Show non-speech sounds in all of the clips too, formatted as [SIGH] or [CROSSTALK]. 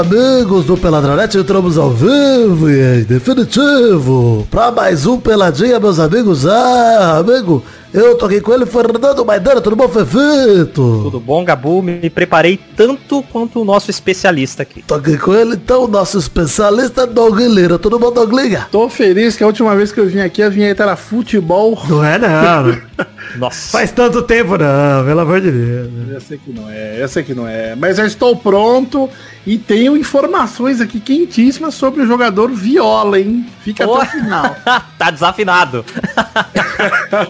amigos do Peladronete, entramos ao vivo e em definitivo para mais um Peladinha, meus amigos. Ah, amigo, eu tô aqui com ele, Fernando Maidana, tudo bom, Fefito? Tudo bom, Gabu? Me preparei tanto quanto o nosso especialista aqui. Tô aqui com ele, então, o nosso especialista Doug Lira. Tudo bom, Douglinha? Tô feliz que a última vez que eu vim aqui a vinheta era futebol. Não é não. [LAUGHS] Nossa. Faz tanto tempo não, pelo amor de Deus. Eu sei que não é, eu sei que não é. Mas eu estou pronto e tenho informações aqui quentíssimas sobre o jogador Viola, hein? Fica Oh. até o final. [LAUGHS] tá desafinado. [LAUGHS]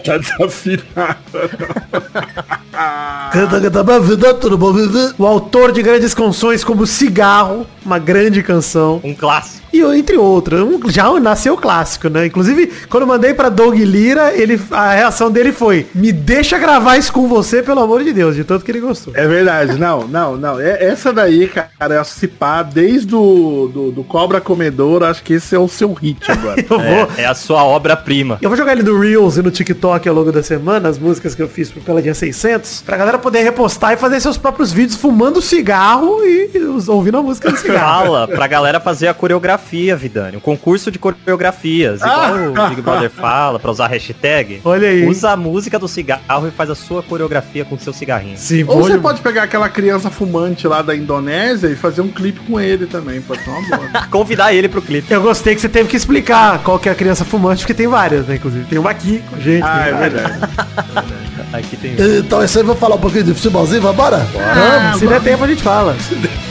tá desafinado. O autor de grandes canções como Cigarro, uma grande canção. Um clássico. E entre outras, um, já nasceu clássico, né? Inclusive, quando eu mandei pra Doug Lira, ele, a reação dele foi, me deixa gravar isso com você, pelo amor de Deus, de tanto que ele gostou. É verdade, não, não, não. É, essa daí, cara, é se pá, desde o do, do Cobra Comedor, acho que esse é o seu hit agora. [LAUGHS] Eu vou, É, é a sua obra-prima. eu vou jogar ele no Reels e no TikTok ao longo da semana, as músicas que eu fiz pro Peladinha 600, pra galera poder repostar e fazer seus próprios vídeos fumando cigarro e os- ouvindo a música do cigarro. Fala pra galera fazer a coreografia, Vidani. Um concurso de coreografias. Igual o Big Brother fala, pra usar hashtag. Olha aí. Usa a música do cigarro e faz a sua coreografia com o seu cigarrinho. Sim, Ou você pode pegar aquela criança fumante lá da Indonésia e fazer um clipe com ele também, pode ser uma boa. [LAUGHS] Convidar ele pro clipe. Eu gostei que você teve que explicar qual que é a criança fumante, porque tem várias, né? Inclusive, tem uma aqui com a gente. Ah, é verdade. Aqui tem. Então, isso aí, vou falar um pouquinho de futebolzinho, vambora? Vamos, se der tempo a gente fala. [LAUGHS]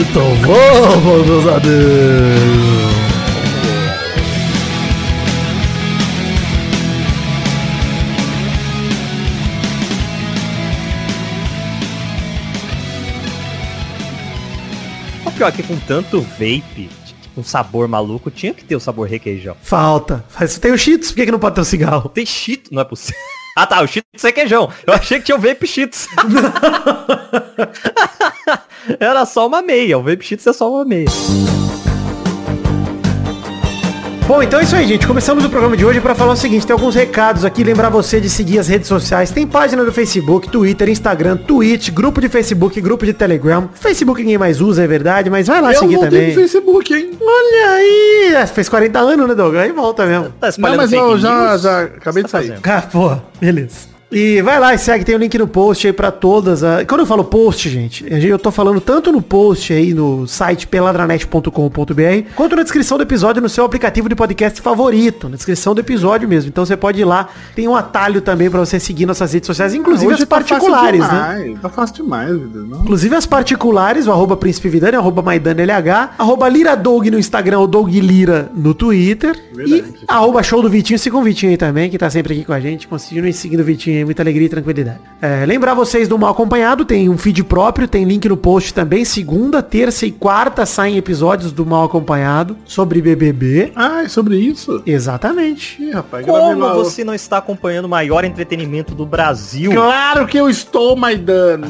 Então vamos, meus amigos. O pior que com tanto vape, um sabor maluco, tinha que ter o sabor requeijão. Falta. Faz, tem o Cheetos, por que, que não pode ter o cigarro? Tem cheetos, não é possível. [LAUGHS] Ah tá, o cheetos é queijão. Eu achei que tinha o vape cheetos. [LAUGHS] Era só uma meia, o vape cheetos é só uma meia. Bom, então é isso aí, gente. Começamos o programa de hoje para falar o seguinte, tem alguns recados aqui, lembrar você de seguir as redes sociais. Tem página do Facebook, Twitter, Instagram, Twitch, grupo de Facebook, grupo de Telegram. Facebook ninguém mais usa, é verdade, mas vai lá Eu seguir voltei também. no Facebook, hein? Olha aí, é, fez 40 anos, né, Doug? Aí volta mesmo. Tá Não, mas eu já, já acabei de tá sair. fazendo? Ah, pô, beleza. E vai lá e segue, tem o link no post aí pra todas. a- Quando eu falo post, gente, eu tô falando tanto no post aí no site peladranet.com.br, quanto na descrição do episódio no seu aplicativo de podcast favorito, na descrição do episódio mesmo. Então você pode ir lá, tem um atalho também pra você seguir nossas redes sociais, inclusive as tá fácil particulares, né? demais, Tá fácil demais, vida. Não? Inclusive as particulares, o arroba Príncipe Vidani, arroba MaidaneLH, arroba Liradog no Instagram, o Doug Lira no Twitter. Verdade. E arroba show do Vitinho, sigam o Vitinho aí também, que tá sempre aqui com a gente. Continuem seguindo o Vitinho aí, muita alegria e tranquilidade. É, lembrar vocês do Mal Acompanhado, tem um feed próprio, tem link no post também. Segunda, terça e quarta saem episódios do Mal Acompanhado sobre BBB. Ah, é sobre isso? Exatamente. Ih, rapaz, Como lá. você não está acompanhando o maior entretenimento do Brasil? Claro que eu estou, Maidana.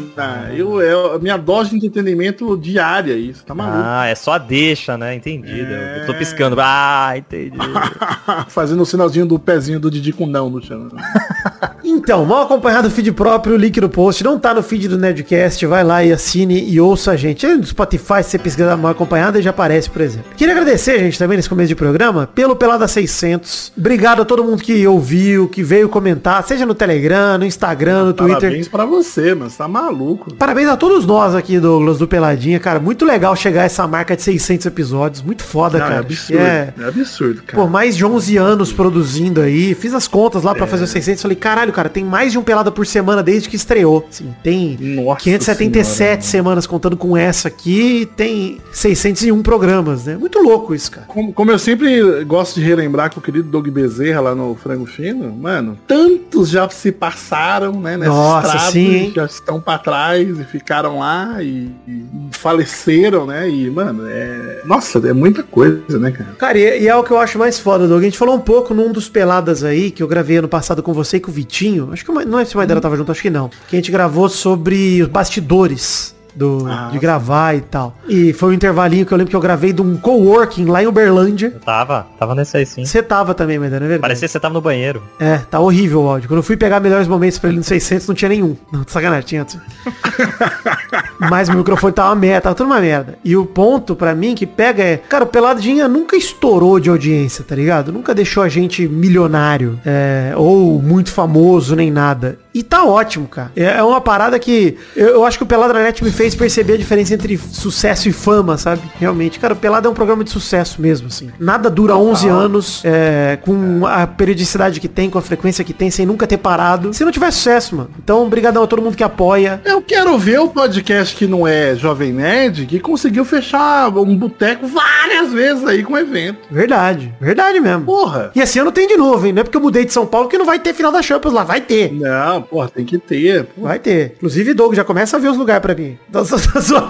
Eu, é a minha dose de entretenimento diária, isso. Tá maluco. Ah, é só a deixa, né? Entendido. É. Eu tô piscando. Ah, entendi. [LAUGHS] Fazendo o sinalzinho do pezinho do Didi com não no chão. [LAUGHS] Então, mal acompanhado feed próprio, link no post, não tá no feed do Nerdcast, vai lá e assine e ouça a gente. No Spotify, se você pesquisar mal acompanhado, já aparece, por exemplo. Queria agradecer, gente, também nesse começo de programa, pelo Pelada 600. Obrigado a todo mundo que ouviu, que veio comentar, seja no Telegram, no Instagram, no Twitter. Parabéns pra você, mano. Você tá maluco. Parabéns a todos nós aqui, Douglas, do Peladinha, cara. Muito legal chegar a essa marca de 600 episódios. Muito foda, Não, é cara. absurdo. É, É absurdo, cara. Pô, mais de 11 anos produzindo aí. Fiz as contas lá pra fazer os 600. Falei, caralho, cara, tem mais de um pelada por semana desde que estreou. Assim, tem Nossa 577 senhora, semanas contando com essa aqui. e Tem 601 programas, né? Muito louco isso, cara. Como, como eu sempre gosto de relembrar com o querido Doug Bezerra lá no Frango Fino, mano, tantos já se passaram, né, nessa Nossa, estrada, sim, já estão pra trás e ficaram lá e, e faleceram, né, e, mano, é... Nossa, é muita coisa, né, cara? Cara, e, e é o que eu acho mais foda, Doug. A gente falou um pouco num dos peladas aí, que eu gravei ano passado com você e com o Vitinho. Acho que não é se o Maidana tava junto, acho que não. Que a gente gravou sobre os bastidores do, Ah, de sim. gravar e tal. E foi um intervalinho que eu lembro que eu gravei de um coworking lá em Uberlândia. Eu tava, tava nesse aí sim. Você tava também, mas não é verdade? Parecia que você tava no banheiro. É, tá horrível o áudio. Quando eu fui pegar melhores momentos pra ele no 600, não tinha nenhum. Não, sacanagem, tinha. [LAUGHS] Mas o microfone tava uma merda, tava tudo uma merda. E o ponto pra mim que pega é, cara, o Peladinha nunca estourou de audiência, tá ligado? Nunca deixou a gente milionário, é, ou muito famoso, nem nada. E tá ótimo, cara. É é uma parada que eu, eu acho que o Pelada na Net me fez perceber a diferença entre sucesso e fama, sabe? Realmente. Cara, o Pelada é um programa de sucesso mesmo, assim. Nada dura 11 anos, é, com a periodicidade que tem, com a frequência que tem, sem nunca ter parado. Se não tiver sucesso, mano. Então, obrigadão a todo mundo que apoia. Eu quero ver o podcast que não é Jovem Nerd, que conseguiu fechar um boteco várias vezes aí com evento. Verdade. Verdade mesmo. Porra. E esse ano tem de novo, hein? Não é porque eu mudei de São Paulo que não vai ter final da Champions lá. Vai ter. Não, porra, tem que ter. Porra. Vai ter. Inclusive, Doug, já começa a ver os lugares pra mim.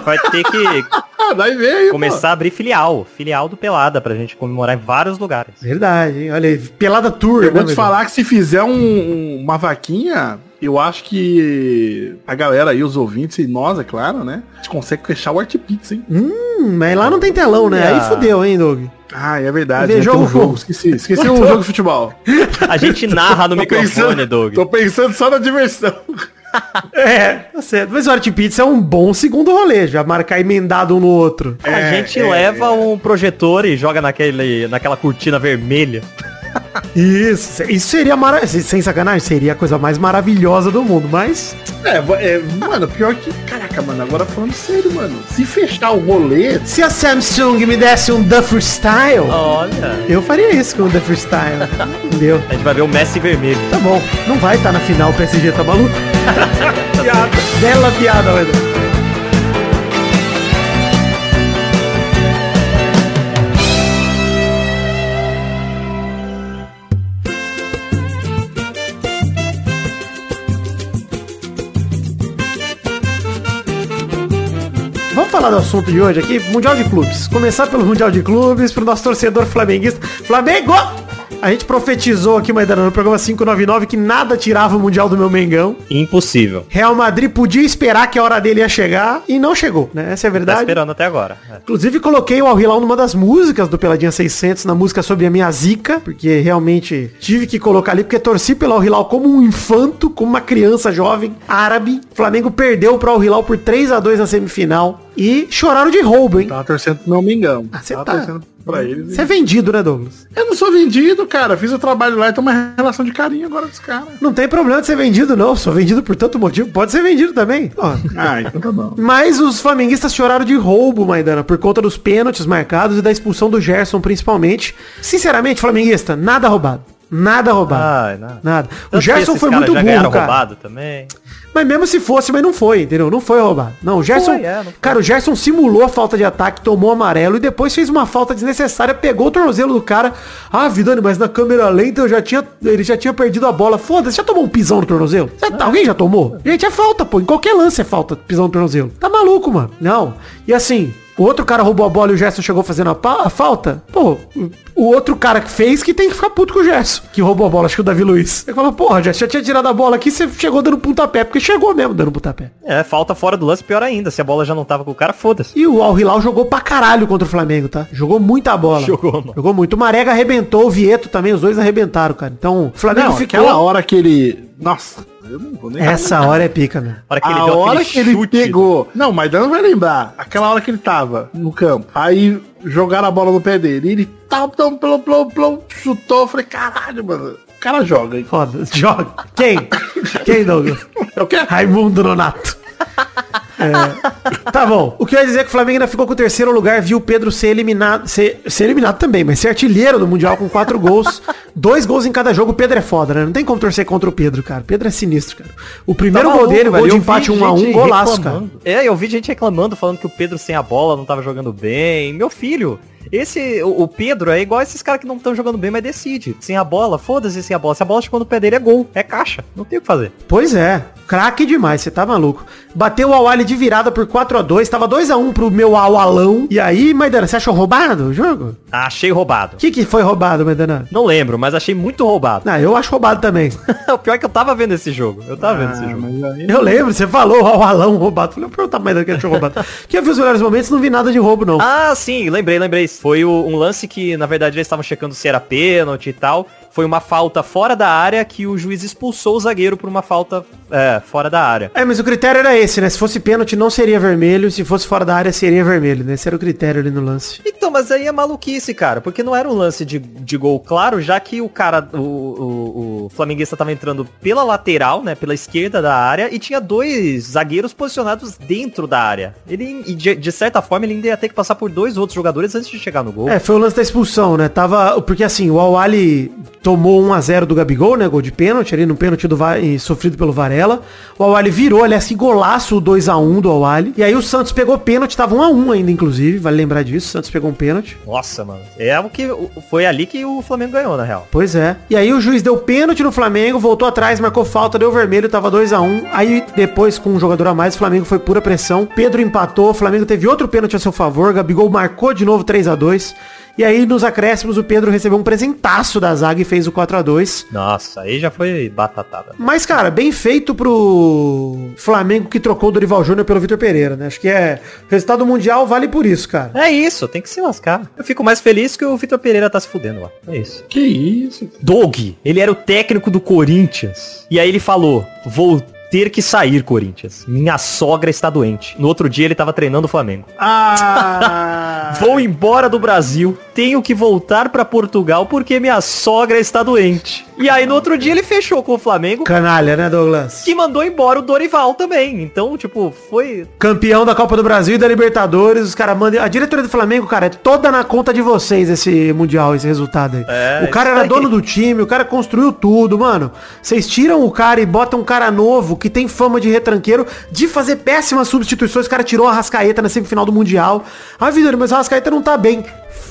Vai ter que [LAUGHS] vai ver aí, começar a abrir filial. Filial do Pelada pra gente comemorar em vários lugares. Verdade, hein? Olha aí. Pelada Tour. Eu vou né, te falar que se fizer um- um- uma vaquinha, eu acho que a galera aí, os ouvintes e nós, é claro, né? A gente consegue fechar o Art Pizza, hein? Hum, mas lá não tem telão, né? Aí Ah. fudeu, hein, Doug? Ah, é verdade. Vê né? Jogo. jogo. Esqueci, esqueci um jogo de futebol. [LAUGHS] A gente narra no Tô microfone, pensando- Doug. Tô pensando só na diversão. [LAUGHS] É, tá certo. Mas o Art Pizza é um bom segundo rolê, já marcar emendado um no outro. A É, gente é, leva um projetor e joga naquele, naquela cortina vermelha. Isso, isso seria maravilhoso. Sem sacanagem, seria a coisa mais maravilhosa do mundo, mas. É, é, mano, pior que. Caraca, mano, agora falando sério, mano. Se fechar o rolê. Se a Samsung me desse um Duffer Style, Olha. eu faria isso com o Duffer Style. [LAUGHS] Entendeu? A gente vai ver o Messi vermelho. Tá bom. Não vai estar na final o PSG, tá maluco? [LAUGHS] piada. Bela piada, velho. Falar do assunto de hoje aqui, Mundial de Clubes. Começar pelo Mundial de Clubes, pro nosso torcedor flamenguista. Flamengo! A gente profetizou aqui, Maidana, no programa 599, que nada tirava o Mundial do meu Mengão. Impossível. Real Madrid podia esperar que a hora dele ia chegar e não chegou, né? Essa é a Tá verdade. esperando até agora. É. Inclusive coloquei o Al Hilal numa das músicas do Peladinha 600, na música sobre a minha zica, porque realmente tive que colocar ali, porque torci pelo Al Hilal como um infanto, como uma criança jovem árabe. O Flamengo perdeu pro Al Hilal por 3 a 2 na semifinal e choraram de roubo, hein? Tava torcendo pro meu Mengão. Ah, cê Tava tá- torcendo pra eles. Você é vendido, né, Douglas? Eu não sou vendido, cara. Fiz o trabalho lá e tô uma relação de carinho agora dos caras. Não tem problema de ser vendido, não. Sou vendido por tanto motivo. Pode ser vendido também. Ah, então tá bom. Mas os flamenguistas choraram de roubo, Maidana, por conta dos pênaltis marcados e da expulsão do Gerson, principalmente. Sinceramente, flamenguista, nada roubado. Nada roubado. Ai, não. Nada. O Ah, Gerson foi muito burro, cara. roubado também. Mas mesmo se fosse, mas não foi, entendeu? Não foi roubado. Não, o Gerson. Foi, é, não foi. Cara, o Gerson simulou a falta de ataque, tomou amarelo e depois fez uma falta desnecessária, pegou o tornozelo do cara. Ah, Vidani, mas na câmera lenta eu já tinha. Ele já tinha perdido a bola. Foda-se, já tomou um pisão no tornozelo? Já- Ah. Alguém já tomou? Gente, é falta, pô. Em qualquer lance é falta, pisão no tornozelo. Tá maluco, mano. Não. E assim. O outro cara roubou a bola e o Gerson chegou fazendo a, a falta. Pô, o- o outro cara que fez que tem que ficar puto com o Gerson. Que roubou a bola, acho que o Davi Luiz. Ele falou, porra, Gerson, já tinha tirado a bola aqui, você chegou dando pontapé. Porque chegou mesmo dando pontapé. É, falta fora do lance, pior ainda. Se a bola já não tava com o cara, foda-se. E o Al Hilal jogou pra caralho contra o Flamengo, tá? Jogou muita bola. Jogou, mano. Jogou muito. O Marega arrebentou, o Vieto também, os dois arrebentaram, cara. Então, o Flamengo Não, ficou... aquela hora que ele. Nossa, eu não vou nem. Essa hora é pica, meu. A hora que ele a hora que ele pegou. Não, mas Dan vai lembrar. Aquela hora que ele tava no campo. Aí jogaram a bola no pé dele. E ele tal, tal, plom, plom, plom, chutou. Eu falei, caralho, mano. O cara joga, hein? Foda, joga. Quem? [LAUGHS] Quem, Douglas? É o quê? Raimundo Nonato. É. [LAUGHS] Tá bom. O que eu ia dizer é que o Flamengo ainda ficou com o terceiro lugar, viu o Pedro ser eliminado. Ser, ser eliminado também, mas ser artilheiro do Mundial com quatro gols. [LAUGHS] Dois gols em cada jogo. O Pedro é foda, né? Não tem como torcer contra o Pedro, cara. O Pedro é sinistro, cara. O primeiro Tá gol maluco, dele, gol velho. de empate 1 a 1 gente golaço, cara. reclamando. É, eu vi gente reclamando, falando que o Pedro sem a bola não tava jogando bem. Meu filho, esse, o, o Pedro é igual esses caras que não estão jogando bem, mas decide. Sem a bola, foda-se sem a bola. Se a bola chegou no pé dele é gol, é caixa. Não tem o que fazer. Pois é, craque demais, você tá maluco. Bateu o Awali de virada por 4 a 2 tava 2 a 1 pro meu Awalão. E aí, Maidana, você achou roubado o jogo? Achei roubado. O que, que foi roubado, Maidana? Não lembro, mas achei muito roubado. Ah, eu acho roubado também. [LAUGHS] o pior é que eu tava vendo esse jogo. Eu tava vendo esse Ah, jogo. aí- Eu lembro, você falou o Awalão roubado. Falei, eu perguntar do que achou roubado. [LAUGHS] que eu vi os melhores momentos, não vi nada de roubo, não. Ah, sim, lembrei, lembrei. Foi o- um lance que, na verdade, eles estavam checando se era pênalti e tal. Foi uma falta fora da área que o juiz expulsou o zagueiro por uma falta é, fora da área. É, mas o critério era esse, né? Se fosse pênalti, não seria vermelho. Se fosse fora da área, seria vermelho, né? Esse era o critério ali no lance. Então, mas aí é maluquice, cara, porque não era um lance de, de gol claro, já que o cara, o, o, o flamenguista tava entrando pela lateral, né, pela esquerda da área, e tinha dois zagueiros posicionados dentro da área. Ele, e de, de certa forma, ele ainda ia ter que passar por dois outros jogadores antes de chegar no gol. É, foi o lance da expulsão, né? Tava. Porque assim, o Awali tomou 1x0 do Gabigol, né? Gol de pênalti ali no pênalti do Va- sofrido pelo Varela. O Awali virou, aliás, que golaço o 2x1 do Awali. E aí o Santos pegou pênalti, tava 1x1 ainda, inclusive, vale lembrar disso. O Santos pegou um pênalti. Nossa, mano. É o que foi ali que o Flamengo ganhou, na real. Pois é. E aí o juiz deu pênalti no Flamengo, voltou atrás, marcou falta, deu vermelho, tava 2 a 1 Aí depois, com um jogador a mais, o Flamengo foi pura pressão. Pedro empatou, o Flamengo teve outro pênalti a seu favor, Gabigol marcou de novo 3 a 2 E aí, nos acréscimos, o Pedro recebeu um presentaço da zaga e fez o 4 a 2 Nossa, aí já foi batatada. Mas, cara, bem feito pro Flamengo que trocou o Dorival Júnior pelo Vitor Pereira, né? Acho que é. O resultado mundial vale por isso, cara. É isso, tem que se lascar. Eu fico mais feliz que o Vitor Pereira tá se fudendo lá. É isso. Que isso? Doug, ele era o técnico do Corinthians. E aí ele falou: vou ter que sair, Corinthians. Minha sogra está doente. No outro dia ele tava treinando o Flamengo. Ah! [LAUGHS] Vou embora do Brasil. Tenho que voltar pra Portugal porque minha sogra está doente. E aí no outro dia ele fechou com o Flamengo. Canalha, né, Douglas? Que mandou embora o Dorival também. Então, tipo, foi. Campeão da Copa do Brasil e da Libertadores, os caras mandam. A diretoria do Flamengo, cara, é toda na conta de vocês esse Mundial, esse resultado aí. É, o cara era dono do time, o cara construiu tudo, mano. Vocês tiram o cara e botam um cara novo que tem fama de retranqueiro, de fazer péssimas substituições. O cara tirou a Rascaeta na semifinal do Mundial. Ah, Vitor, mas o Rascaeta não tá bem.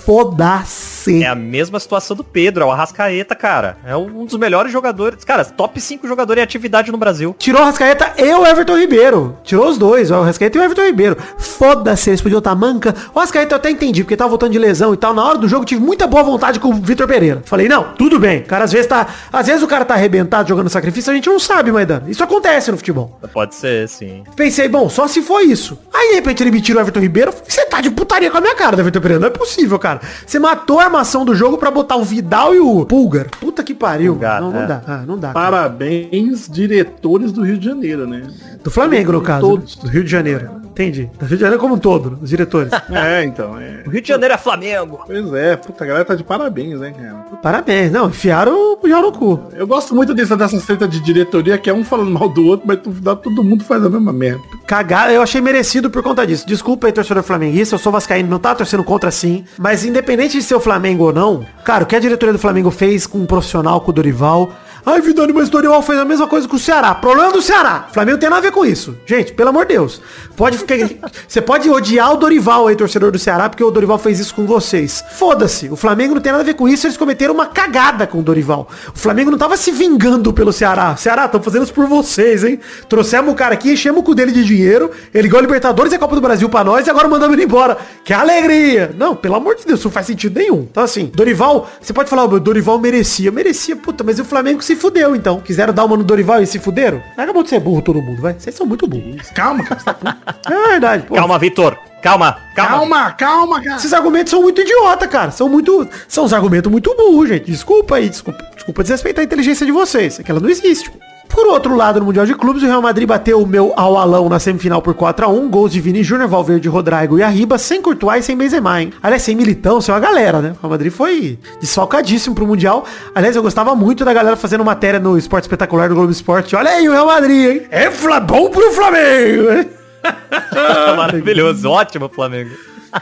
Foda-se. É a mesma situação do Pedro, é o Arrascaeta, cara. É um dos melhores jogadores. Cara, top 5 jogador em atividade no Brasil. Tirou o Rascaeta e o Everton Ribeiro. Tirou os dois, o Rascaeta e o Everton Ribeiro. Foda-se, eles podiam estar manca. O Rascaeta eu até entendi, porque tava voltando de lesão e tal. Na hora do jogo, tive muita boa vontade com o Vitor Pereira. Falei, não, tudo bem. O cara às vezes tá. Às vezes o cara tá arrebentado jogando sacrifício, a gente não sabe, Maidana. Isso acontece no futebol. Pode ser, sim. Pensei, bom, só se foi isso. Aí de repente ele me tira o Everton Ribeiro. Você tá de putaria com a minha cara, Everton Pereira. Não é possível, cara. Você matou a armação do jogo pra botar o Vidal e o Pulgar. Puta que pariu. Pulgar, não, não é. dá. Ah, não dá. Parabéns, diretores do Rio de Janeiro, né? Do Flamengo, no caso. Todos. né? Do Rio de Janeiro. Entendi. Do Rio de Janeiro como um todo, os diretores. [LAUGHS] É, então, é. O Rio de Janeiro é Flamengo. Pois é, puta, a galera tá de parabéns, né, cara? Parabéns. Não, enfiaram o já no cu. Eu gosto muito dessa, dessa treta de diretoria, que é um falando mal do outro, mas no final todo mundo faz a mesma merda. Cagar, eu achei merecido por conta disso. Desculpa aí, torcedor flamenguista, eu sou vascaíno, não tá torcendo contra sim. Mas independente de ser o Flamengo ou não, cara, o que a diretoria do Flamengo fez com um profissional, com o Dorival... Ai, Vidani, mas o Dorival fez a mesma coisa com o Ceará. Problema do Ceará. O Flamengo tem nada a ver com isso. Gente, pelo amor de Deus. Pode ficar... [LAUGHS] Você pode odiar o Dorival aí, torcedor do Ceará, porque o Dorival fez isso com vocês. Foda-se. O Flamengo não tem nada a ver com isso. Eles cometeram uma cagada com o Dorival. O Flamengo não tava se vingando pelo Ceará. Ceará, estão fazendo isso por vocês, hein? Trouxemos o cara aqui, enchemos o cu dele de dinheiro. Ele ganhou a Libertadores e a Copa do Brasil pra nós e agora mandamos ele embora. Que alegria! Não, pelo amor de Deus, isso não faz sentido nenhum. Então assim, Dorival, você pode falar, o Dorival merecia. Merecia, puta, mas o Flamengo se fudeu então. Quiseram dar uma no Dorival e se fuderam? Acabou de ser burro todo mundo, vai. Vocês são muito burros. Calma, cara. tá. [LAUGHS] É verdade, pô. Calma, Vitor. Calma, calma. calma, calma, cara. Esses argumentos são muito idiota, cara. São muito. São uns argumentos muito burros, gente. Desculpa aí, desculpa, desculpa desrespeitar a inteligência de vocês. É que ela não existe. Por outro lado, no Mundial de Clubes, o Real Madrid bateu o meu ao alão na semifinal por 4x1, gols de Vini Júnior, Valverde, Rodrigo e Arriba, sem Courtois e sem Benzema, hein? Aliás, sem Militão, sem uma galera, né? O Real Madrid foi desfalcadíssimo pro Mundial. Aliás, eu gostava muito da galera fazendo matéria no Esporte Espetacular do Globo Esporte. Olha aí o Real Madrid, hein? É bom pro Flamengo, hein? [LAUGHS] Maravilhoso, ótimo, Flamengo.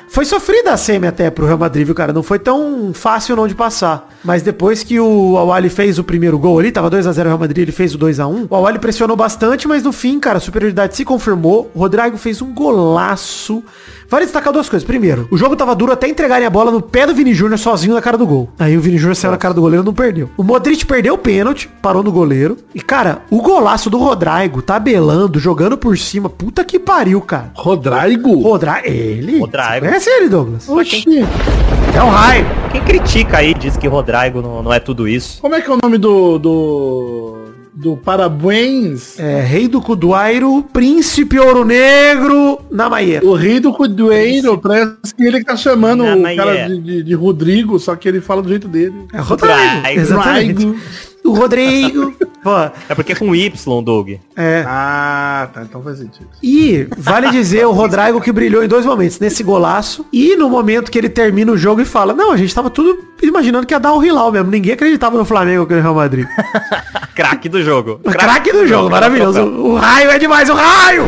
Foi sofrida a semi até pro Real Madrid, viu, cara? Não foi tão fácil não de passar. Mas depois que o Awali fez o primeiro gol ali, tava 2x0 o Real Madrid, ele fez o 2x1. O Awali pressionou bastante, mas no fim, cara, a superioridade se confirmou. O Rodrigo fez um golaço. Vale destacar duas coisas. Primeiro, o jogo tava duro até entregarem a bola no pé do Vini Júnior sozinho na cara do gol. Aí o Vini Júnior saiu na cara do goleiro e não perdeu. O Modric perdeu o pênalti, parou no goleiro. E, cara, o golaço do Rodrigo, tabelando, jogando por cima. Puta que pariu, cara. Rodrigo? Rodrigo. Ele? Rodrigo. Você conhece ele, Douglas? Oxi. É um raio. Quem critica aí diz que Rodrigo não, não é tudo isso. Como é que é o nome do... do... Do Parabéns? É, Rei do Cuduairo, Príncipe Ouro Negro, na Maia. O rei do Cudueiro, parece que ele tá chamando o cara é. de, de- de Rodrigo, só que ele fala do jeito dele. É Rodrigo. Rodrigo. Exatamente. O Rodrigo. Pô, É porque é com Y, Doug. é. Ah, tá, então faz sentido. E vale dizer o Rodrigo que brilhou em dois momentos, nesse golaço e no momento que ele termina o jogo e fala: "Não, a gente tava tudo imaginando que ia dar o Hilal mesmo, ninguém acreditava no Flamengo que no Real Madrid". [LAUGHS] Craque do jogo. Craque do jogo, maravilhoso. O raio é demais, o raio.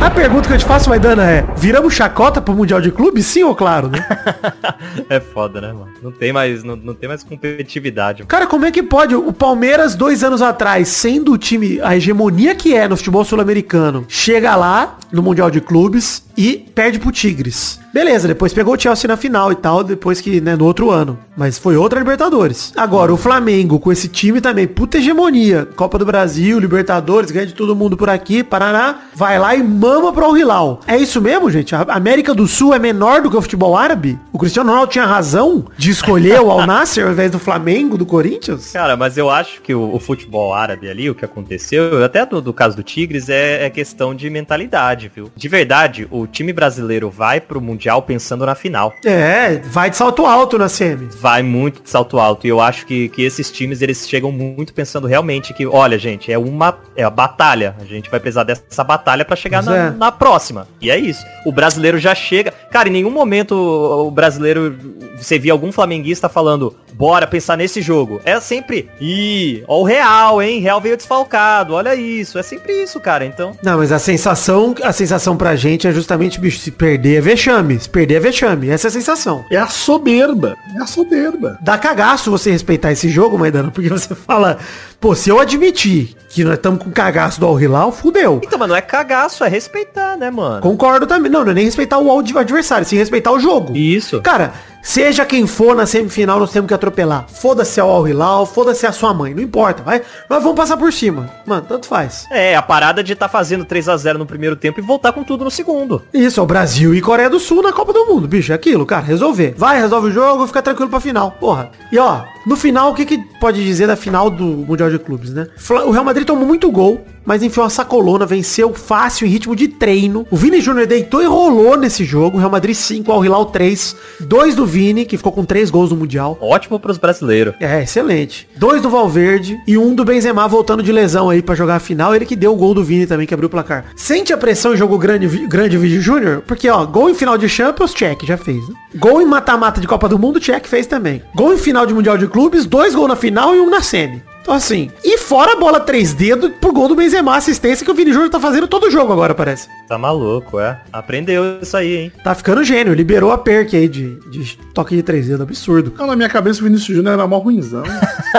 A pergunta que eu te faço, Maidana, é: viramos chacota pro Mundial de Clubes? Sim ou claro, né? [LAUGHS] É foda, né, mano? Não tem mais, não, não tem mais competitividade. Cara, como é que pode o Palmeiras, dois anos atrás, sendo o time, a hegemonia que é no futebol sul-americano, chega lá no Mundial de Clubes e perde pro Tigres. Beleza, depois pegou o Chelsea na final e tal, depois que, né, no outro ano. Mas foi outra Libertadores. Agora, o Flamengo, com esse time também, puta hegemonia. Copa do Brasil, Libertadores, ganha de todo mundo por aqui, Paraná, vai lá e mama pro Al-Hilal. É isso mesmo, gente? A América do Sul é menor do que o futebol árabe? O Cristiano Ronaldo tinha razão de escolher o Al-Nassr ao invés do Flamengo, do Corinthians? Cara, mas eu acho que o, o futebol árabe ali, o que aconteceu, até do, do caso do Tigres, é, é questão de mentalidade, viu? De verdade, o time brasileiro vai pro Mundial pensando na final. É, vai de salto alto na semi. Vai muito de salto alto. E eu acho que, que esses times, eles chegam muito pensando realmente que, olha, gente, é uma é a batalha. A gente vai precisar dessa batalha pra chegar na, é. na próxima. E é isso. O brasileiro já chega. Cara, em nenhum momento o o brasileiro, você via algum flamenguista falando, bora pensar nesse jogo. É sempre, ih, ó o Real, hein? Real veio desfalcado, olha isso. É sempre isso, cara. Então, Não, mas a sensação, a sensação pra gente é justamente, bicho, se perder é vexame. Se perder é vexame. Essa é a sensação. É a soberba. É a soberba. Dá cagaço você respeitar esse jogo, Maidana, porque você fala, pô, se eu admitir que nós estamos com cagaço do Al-Hilal, fudeu. então, mas não é cagaço, é respeitar, né, mano? Concordo também. Não, não é nem respeitar o ad- adversário, sim respeitar o jogo. Isso. Cara, seja quem for na semifinal, nós temos que atropelar. Foda-se ao Al-Hilal, foda-se a sua mãe, não importa, vai. Nós vamos passar por cima. Mano, tanto faz. É, a parada de estar fazendo 3 a 0 no primeiro tempo e voltar com tudo no segundo. Isso, é o Brasil e Coreia do Sul na Copa do Mundo, bicho. É aquilo, cara. Resolver. Vai, resolve o jogo, fica tranquilo pra final. Porra. E ó, no final, o que, que pode dizer da final do Mundial de Clubes, né? O Real Madrid tomou muito gol, mas enfiou uma sacolona, venceu fácil em ritmo de treino. O Vini Júnior deitou e rolou nesse jogo. Real Madrid 5, Al Hilal 3. Dois do Vini, que ficou com três gols no Mundial. Ótimo pros brasileiros. É, excelente. Dois do Valverde e um do Benzema voltando de lesão aí pra jogar a final. Ele que deu o gol do Vini também, que abriu o placar. Sente a pressão em jogo grande, grande Vini Júnior? Porque, ó, gol em final de Champions, check, já fez, né? Gol em mata-mata de Copa do Mundo, check, fez também. Gol em final de Mundial de Clubes, dois gols na final e um na semi. Então, assim, e fora a bola três dedos por gol do Benzema, assistência que o Vini Júnior tá fazendo todo jogo agora, parece. Tá maluco, é. Aprendeu isso aí, hein? Tá ficando gênio, liberou a perk aí de, de toque de três dedos, absurdo. Não, na minha cabeça o Vinícius Júnior era mó ruimzão.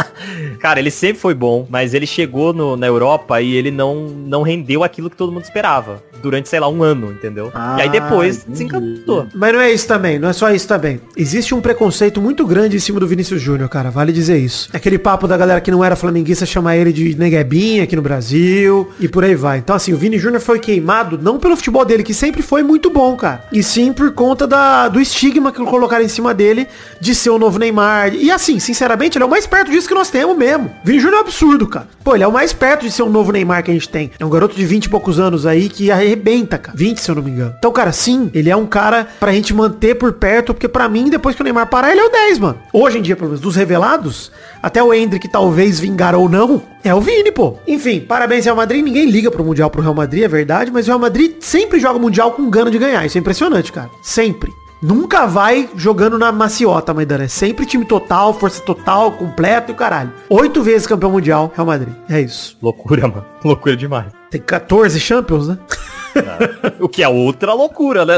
[LAUGHS] Cara, ele sempre foi bom, mas ele chegou no- na Europa e ele não, não rendeu aquilo que todo mundo esperava. Durante, sei lá, um ano, entendeu? e aí Ah, depois entendi. se encantou. Mas não é isso também, não é só isso também. Existe um preconceito muito grande em cima do Vinícius Júnior, cara, vale dizer isso. Aquele papo da galera que não era flamenguista chamar ele de neguebinha aqui no Brasil e por aí vai. Então assim, o Vini Júnior foi queimado não pelo futebol dele, que sempre foi muito bom, cara. E sim por conta da, do estigma que colocaram em cima dele de ser o novo Neymar. E assim, sinceramente, ele é o mais perto disso que nós temos mesmo. Vini Júnior é um absurdo, cara. Pô, ele é o mais perto de ser o novo Neymar que a gente tem. É um garoto de 20 e poucos anos aí que arrebenta, cara. 20, se eu não me engano. Então, cara, sim, ele é um cara pra gente manter por perto, porque pra mim, depois que o Neymar parar, ele é o 10, mano. Hoje em dia, pelo menos, dos revelados, até o Hendrick talvez vingar ou não, é o Vini, pô. Enfim, parabéns Real Madrid. Ninguém liga pro Mundial pro Real Madrid, é verdade, mas o Real Madrid sempre joga o Mundial com gana de ganhar. Isso é impressionante, cara. Sempre. Nunca vai jogando na maciota, Maidana. É sempre time total, força total, completo e caralho. Oito vezes campeão mundial, Real Madrid. É isso. Loucura, mano. Loucura demais. Tem 14 Champions, né? [LAUGHS] O que é outra loucura, né?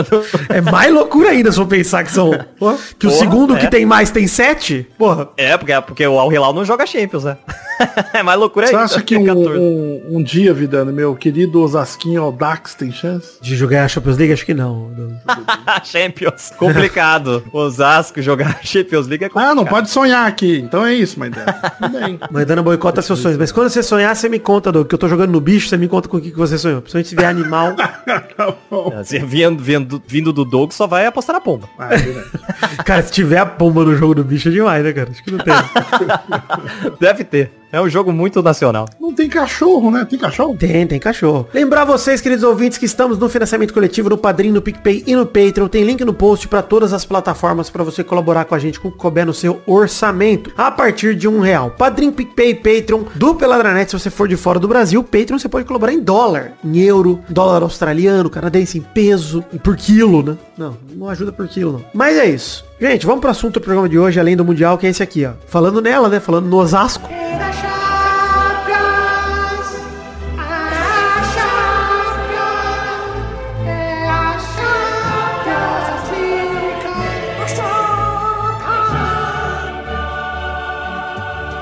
É mais loucura ainda se eu pensar que são. Pô, que o Porra, segundo é. que tem mais tem sete? Porra. É, porque, porque o Al Hilal não joga Champions, né? [LAUGHS] É mais loucura Você ainda. acha que um, um, um dia, Vidano, meu querido Osasquinho Audax tem chance? De jogar a Champions League, acho que não. [LAUGHS] Champions. Complicado. Osasco jogar Champions League é complicado. Ah, não pode sonhar aqui. Então é isso, mas Tudo bem. Maidana boicota seus sonhos. Mas quando você sonhar, você me conta, Doug, que eu tô jogando no bicho, você me conta com o que, que você sonhou. Principalmente se vier animal. Tá bom. Assim, vindo, vindo, vindo do Doug, só vai apostar na pomba. Ah, é cara, se tiver a pomba no jogo do bicho é demais, né, cara? Acho que não tem. [LAUGHS] Deve ter. É um jogo muito nacional. Não tem cachorro, né? Tem cachorro? Tem, tem cachorro. Lembrar vocês, queridos ouvintes, que estamos no financiamento coletivo no Padrim, no PicPay e no Patreon. Tem link no post para todas as plataformas para você colaborar com a gente com o que couber no seu orçamento. A partir de um real. Padrim, PicPay e Patreon do Peladranet, se você for de fora do Brasil. Patreon você pode colaborar em dólar, em euro, dólar australiano, canadense, em peso, e por quilo, né? Não, não ajuda por quilo, não. Mas é isso. Gente, vamos pro assunto do programa de hoje, além do Mundial, que é esse aqui, ó. Falando nela, né? Falando no Osasco. The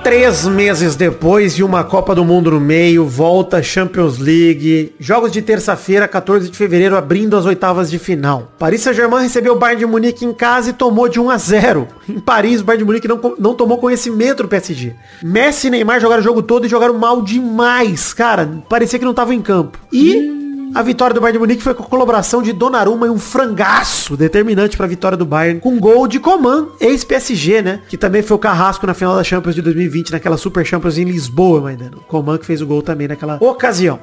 Três meses depois e uma Copa do Mundo no meio, volta Champions League. Jogos de terça-feira, 14 de fevereiro, abrindo as oitavas de final. Paris Saint-Germain recebeu o Bayern de Munique em casa e tomou de 1 a 0. Em Paris, o Bayern de Munique não, não tomou conhecimento do PSG. Messi e Neymar jogaram o jogo todo e jogaram mal demais. Cara, parecia que não estavam em campo. E... A vitória do Bayern de Munique foi com a colaboração de Donnarumma e um frangaço determinante para a vitória do Bayern, com gol de Coman, ex-PSG, né? Que também foi o carrasco na final da Champions de 2020, naquela Super Champions em Lisboa, Maidano. Coman que fez o gol também naquela ocasião.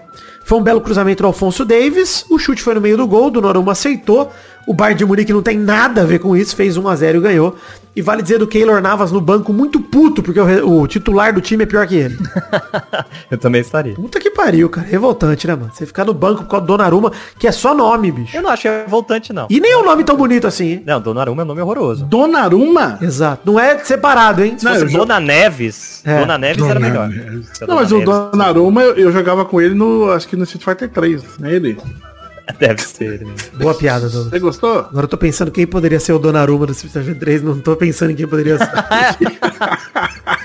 Foi um belo cruzamento do Alfonso Davis, o chute foi no meio do gol, Donnarumma aceitou, o Bayern de Munique não tem nada a ver com isso, fez 1 a 0 e ganhou. E vale dizer do Keylor Navas no banco muito puto, porque o, o titular do time é pior que ele. [LAUGHS] Eu também estaria. Puta que pariu, cara. Revoltante, né, mano? Você ficar no banco por causa do Donnarumma, que é só nome, bicho. Eu não acho revoltante, não. E nem é um nome tão bonito assim, hein? Não, Donnarumma é um nome horroroso. Donnarumma? Exato. Não é separado, hein? Se fosse eu jo- Dona Neves, É, Dona Neves era Dona melhor. Neves. Não, Dona mas o Neves- Donnarumma eu, eu jogava com ele no, acho que no Street Fighter 3, né? Ele. [LAUGHS] Deve ser. né? Boa piada, Douglas. Você gostou? Agora eu tô pensando quem poderia ser o Donnarumma do Street Fighter 3, não tô pensando em quem poderia ser. [LAUGHS]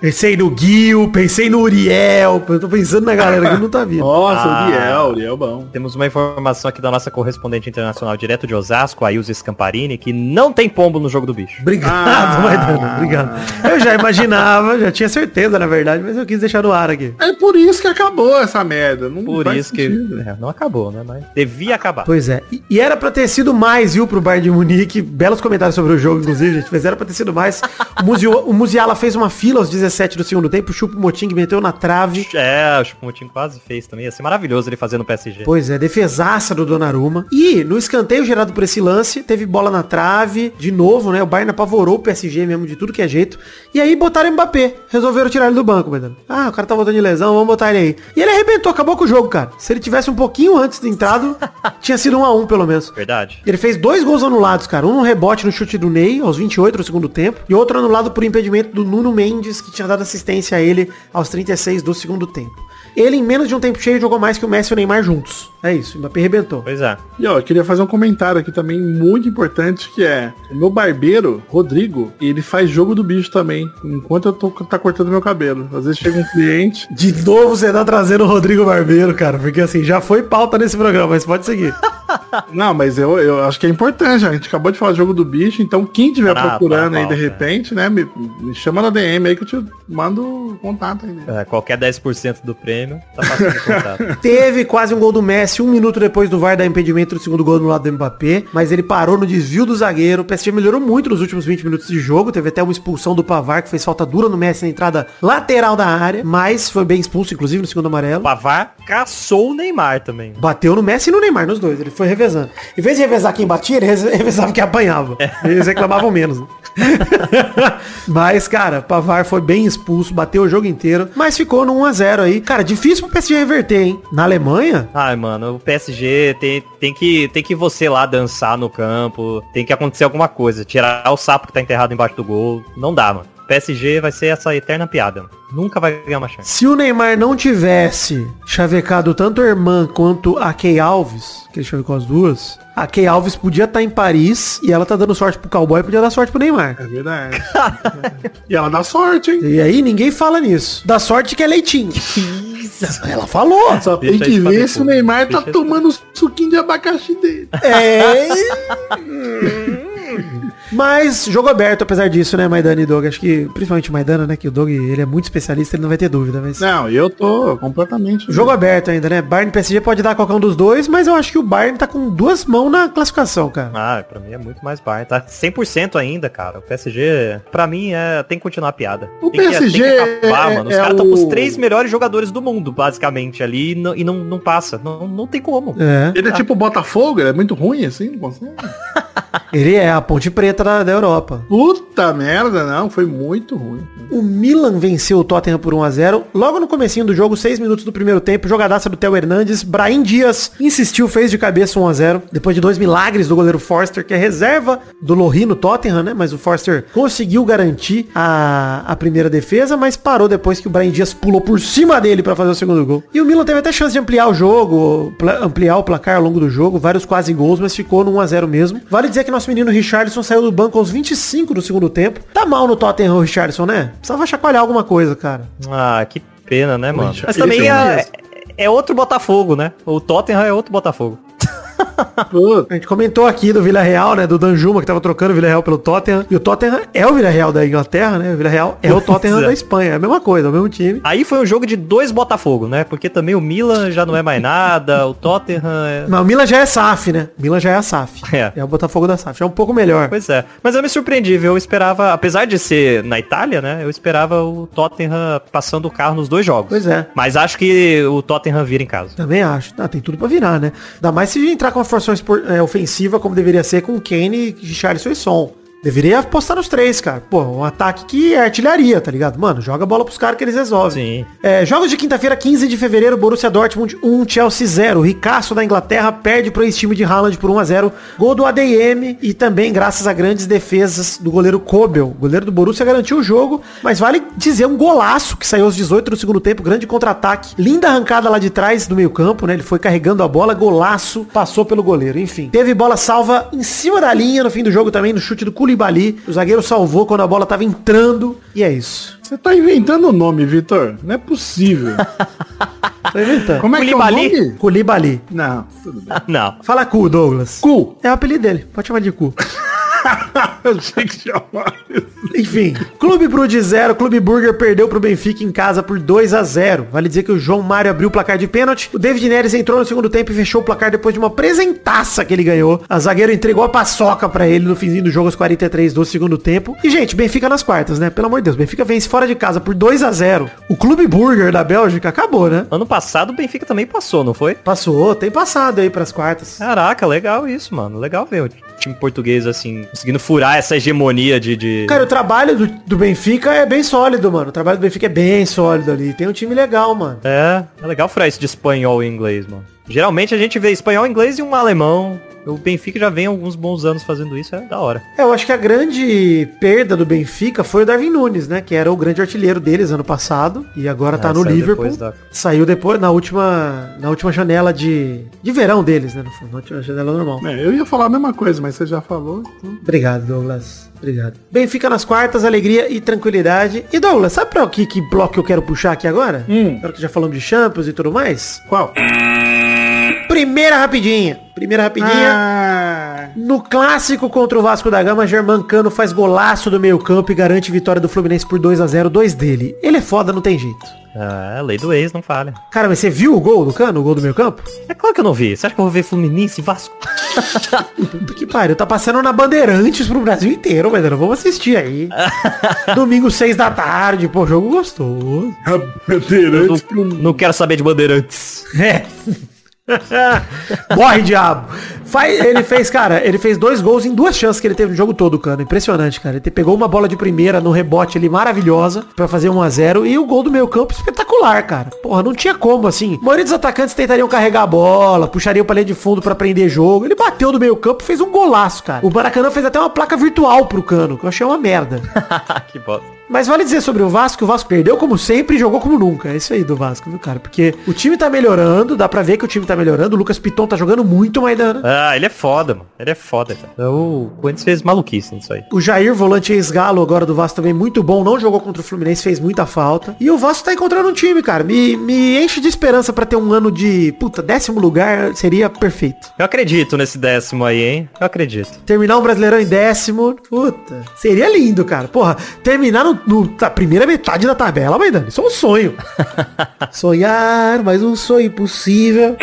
pensei no Gil, pensei no Uriel, eu tô pensando na galera que não tá vindo. [LAUGHS] Nossa, Ah. o Uriel, Uriel bom. Temos uma informação aqui da nossa correspondente internacional direto de Osasco, a Ilse Scamparini, que não tem pombo no jogo do bicho. Obrigado, Ah. Maidana, obrigado. Eu já imaginava, já tinha certeza, na verdade, mas eu quis deixar no ar aqui. É por isso que acabou essa merda. Não Por isso que é, não acabou, né? Mas devia acabar. Pois é. E, e era pra ter sido mais, viu, pro Bayern de Munique. Belos comentários sobre o jogo, inclusive, gente. Mas era pra ter sido mais. O, Musio, o Musiala fez uma fila aos 17 do segundo tempo. O Chupo Moting meteu na trave. É, o Chupomotinho quase fez também. Ia ser maravilhoso ele fazer no PSG. Pois é, defesaça do Donnarumma. E no escanteio gerado por esse lance, teve bola na trave, de novo, né? O Bayern apavorou o PSG mesmo de tudo que é jeito. E aí botaram Mbappé. Resolveram tirar ele do banco, Medano. Ah, o cara tá voltando de lesão, vamos botar ele aí. E ele arrebentou, acabou com o jogo, cara. Se ele tivesse um pouquinho antes de entrado, [LAUGHS] tinha sido um a um, pelo menos. Verdade. Ele fez dois gols anulados, cara. Um no rebote no chute do Ney, aos 28 do segundo tempo. E outro anulado por impedimento do Nuno Mendes, que tinha dado assistência a ele aos 36 do segundo tempo. Ele, em menos de um tempo cheio, jogou mais que o Messi e o Neymar juntos. É isso, o Mbappé arrebentou. Pois é. E ó, eu queria fazer um comentário aqui também muito importante, que é o meu barbeiro, Rodrigo, ele faz jogo do bicho também, enquanto eu tô tá cortando meu cabelo. Às vezes chega um cliente, De novo você tá trazendo o Rodrigo Barbeiro, cara. Porque assim, já foi pauta nesse programa, mas pode seguir. [LAUGHS] não, mas eu, eu acho que é importante, a gente acabou de falar jogo do bicho, então quem estiver Ah, procurando tá, aí de repente, né, me, me chama na DM aí que eu te mando contato aí. né? É, qualquer 10% do prêmio tá de [LAUGHS] contar. Teve quase um gol do Messi, um minuto depois do VAR dar impedimento do segundo gol no lado do Mbappé, mas ele parou no desvio do zagueiro. O PSG melhorou muito nos últimos 20 minutos de jogo, teve até uma expulsão do Pavar, que fez falta dura no Messi na entrada lateral da área, mas foi bem expulso, inclusive, no segundo amarelo. O Pavar caçou o Neymar também. Bateu no Messi e no Neymar, nos dois. Ele foi revezando. Em vez de revezar quem batia, ele [LAUGHS] revezava quem apanhava. Eles reclamavam menos. né? [LAUGHS] mas, cara, Pavar foi bem expulso, bateu o jogo inteiro, mas ficou no 1x0 aí. Cara, difícil pro PSG reverter, hein? Na Alemanha, Ai, mano, o PSG tem, tem, que, tem que você lá dançar no campo, tem que acontecer alguma coisa, tirar o sapo que tá enterrado embaixo do gol, não dá, mano. PSG vai ser essa eterna piada. Nunca vai ganhar uma chance. Se o Neymar não tivesse chavecado tanto a irmã quanto a Key Alves, que ele chavecou as duas, a Key Alves podia estar em Paris e ela tá dando sorte pro cowboy, podia dar sorte pro Neymar. É verdade. [LAUGHS] e ela dá sorte, hein? E aí ninguém fala nisso. Dá sorte que é leitinho. [LAUGHS] Ela falou. Só Deixa tem que ver se o. Neymar tá Deixa isso tomando o suquinho de abacaxi dele. É. [LAUGHS] Mas jogo aberto, apesar disso, né, Maidana e Doug? Acho que, principalmente o Maidana, né, que o Doug, ele é muito especialista, ele não vai ter dúvida, mas... Não, eu tô completamente. Jogo aberto ainda, né? Bayern e PSG pode dar qualquer um dos dois, mas eu acho que o Bayern tá com duas mãos na classificação, cara. Ah, pra mim é muito mais Bayern. Tá 100% ainda, cara. O PSG, pra mim, é, tem que continuar a piada. O tem que- PSG tem que acabar, é- mano. Os é caras estão com os o- três melhores jogadores do mundo, basicamente, ali, e não, e não, não passa. Não, não tem como. É. Ele é tipo o Botafogo, ele é muito ruim assim, não consegue. [LAUGHS] Ele é a ponte preta da, da Europa. Puta merda, não, foi muito ruim. O Milan venceu o Tottenham por 1x0. Logo no comecinho do jogo, 6 minutos do primeiro tempo, jogadaça do Theo Hernandes. Brahim Dias insistiu, fez de cabeça 1x0. Depois de dois milagres do goleiro Forster, que é reserva do Lohri no Tottenham, né? Mas o Forster conseguiu garantir a, a primeira defesa, mas parou depois que o Brahim Dias pulou por cima dele para fazer o segundo gol. E o Milan teve até chance de ampliar o jogo, ampliar o placar ao longo do jogo, vários quase gols, mas ficou no 1x0 mesmo. Vale dizer que nosso menino Richardson saiu do banco aos 25 do segundo tempo. Tá mal no Tottenham Richardson, né? Precisava chacoalhar alguma coisa, cara. Ah, que pena, né, mano? Mas também é um é, mesmo. é outro Botafogo, né? O Tottenham é outro Botafogo. A gente comentou aqui do Vila Real, né? Do Danjuma, que tava trocando o Vila Real pelo Tottenham. E o Tottenham é o Vila Real da Inglaterra, né? O Vila Real é o Tottenham é. da Espanha. É a mesma coisa, é o mesmo time. Aí foi um jogo de dois Botafogo, né? Porque também o Milan já não é mais nada, o Tottenham é... Mas o Milan já é SAF, né? O Milan já é a SAF. É. É o Botafogo da SAF. É um pouco melhor. Pois é. Mas eu me surpreendi, viu? Eu esperava, apesar de ser na Itália, né? Eu esperava o Tottenham passando o carro nos dois jogos. Pois é. Mas acho que o Tottenham vira em casa. Também acho. Ah, tem tudo pra virar, né? Ainda mais se entrar com uma formação é, ofensiva como deveria ser com Kane, Richarlison e Son. Deveria apostar nos três, cara. Pô, um ataque que é artilharia, tá ligado? Mano, joga a bola pros caras que eles resolvem. Sim. É, jogos de quinta-feira, 15 de fevereiro, Borussia Dortmund 1, Chelsea 0. Ricaço da Inglaterra perde pro ex-time de Haaland por 1 a 0 Gol do ADM e também graças a grandes defesas do goleiro Kobel. O goleiro do Borussia garantiu o jogo, mas vale dizer um golaço que saiu aos 18 do segundo tempo, grande contra-ataque. Linda arrancada lá de trás do meio campo, né? Ele foi carregando a bola, golaço, passou pelo goleiro. Enfim, teve bola salva em cima da linha no fim do jogo também, no chute do Koulibaly. O zagueiro salvou quando a bola tava entrando. E é isso. Você tá inventando o nome, Vitor? Não é possível. [LAUGHS] Tô inventando. Como é que é o nome? Koulibaly. Não, tudo bem. Não. Fala cu, Douglas. Cu. É o apelido dele. Pode chamar de cu. [LAUGHS] [LAUGHS] Eu sei que chamar isso. Enfim, Clube Brude 0, Clube Burger perdeu pro Benfica em casa por 2 a 0 Vale dizer que o João Mário abriu o placar de pênalti. O David Neres entrou no segundo tempo e fechou o placar depois de uma presentaça que ele ganhou. A zagueiro entregou a paçoca pra ele no finzinho do jogo aos 43 do segundo tempo. E, gente, Benfica nas quartas, né? Pelo amor de Deus, Benfica vence fora de casa por 2 a 0 O Clube Burger da Bélgica acabou, né? Ano passado o Benfica também passou, não foi? Passou, tem passado aí pras quartas. Caraca, legal isso, mano. Legal ver time português, assim, conseguindo furar essa hegemonia de... de... Cara, o trabalho do, do Benfica é bem sólido, mano. O trabalho do Benfica é bem sólido ali. Tem um time legal, mano. É, é legal furar isso de espanhol e inglês, mano. Geralmente a gente vê espanhol, inglês e um alemão. O Benfica já vem alguns bons anos fazendo isso, é da hora. É, eu acho que a grande perda do Benfica foi o Darwin Nunes, né? Que era o grande artilheiro deles ano passado. E agora tá É, no saiu Liverpool. depois da- Saiu depois, na última, na última janela de, de verão deles, né? No fundo, na última janela normal. É, eu ia falar a mesma coisa, mas você já falou. Então... Obrigado, Douglas. Obrigado. Benfica nas quartas, alegria e tranquilidade. E Douglas, sabe pra que, que bloco eu quero puxar aqui agora? Hum. Agora que já falamos de Champions e tudo mais. Qual? Primeira rapidinha. Primeira rapidinha. Ah, No clássico contra o Vasco da Gama, Germancano faz golaço do meio campo e garante vitória do Fluminense por 2 a 0 dois dele. Ele é foda, não tem jeito. É, lei do ex, não falha. Cara, mas você viu o gol do Cano, o gol do meio campo? É claro que eu não vi. Você acha que eu vou ver Fluminense e Vasco? Puta que pariu, tá passando na Bandeirantes pro Brasil inteiro, mas vamos assistir aí. [LAUGHS] Domingo, 6 da tarde, pô, jogo gostoso. Bandeirantes Não, não quero saber de bandeirantes. É. [LAUGHS] Morre, diabo. Ele fez, cara, ele fez dois gols em duas chances que ele teve no jogo todo, cara. Impressionante, cara. Ele pegou uma bola de primeira no rebote ali, maravilhosa, pra fazer 1 a 0 E o gol do meio campo, espetacular, cara. Porra, não tinha como, assim. A maioria dos atacantes tentariam carregar a bola, puxariam pra linha de fundo pra prender jogo. Ele bateu do meio campo fez um golaço, cara. O Maracanã fez até uma placa virtual pro Cano, que eu achei uma merda. [LAUGHS] que bosta. Mas vale dizer sobre o Vasco, que o Vasco perdeu como sempre e jogou como nunca. É isso aí do Vasco, viu, cara? Porque o time tá melhorando, dá pra ver que o time tá melhorando. O Lucas Piton tá jogando muito, Maidana. Ah, ele é foda, mano. Ele é foda, cara. O Corinthians fez maluquice nisso aí. O Jair, volante ex-galo agora do Vasco também, muito bom. Não jogou contra o Fluminense, fez muita falta. E o Vasco tá encontrando um time, cara. Me, me enche de esperança pra ter um ano de, puta, décimo lugar seria perfeito. Eu acredito nesse décimo aí, hein? Eu acredito. Terminar um Brasileirão em décimo, puta, seria lindo, cara. Porra, terminar no, no- na primeira metade da tabela, Maidana, isso é um sonho. [LAUGHS] Sonhar, mas um sonho impossível.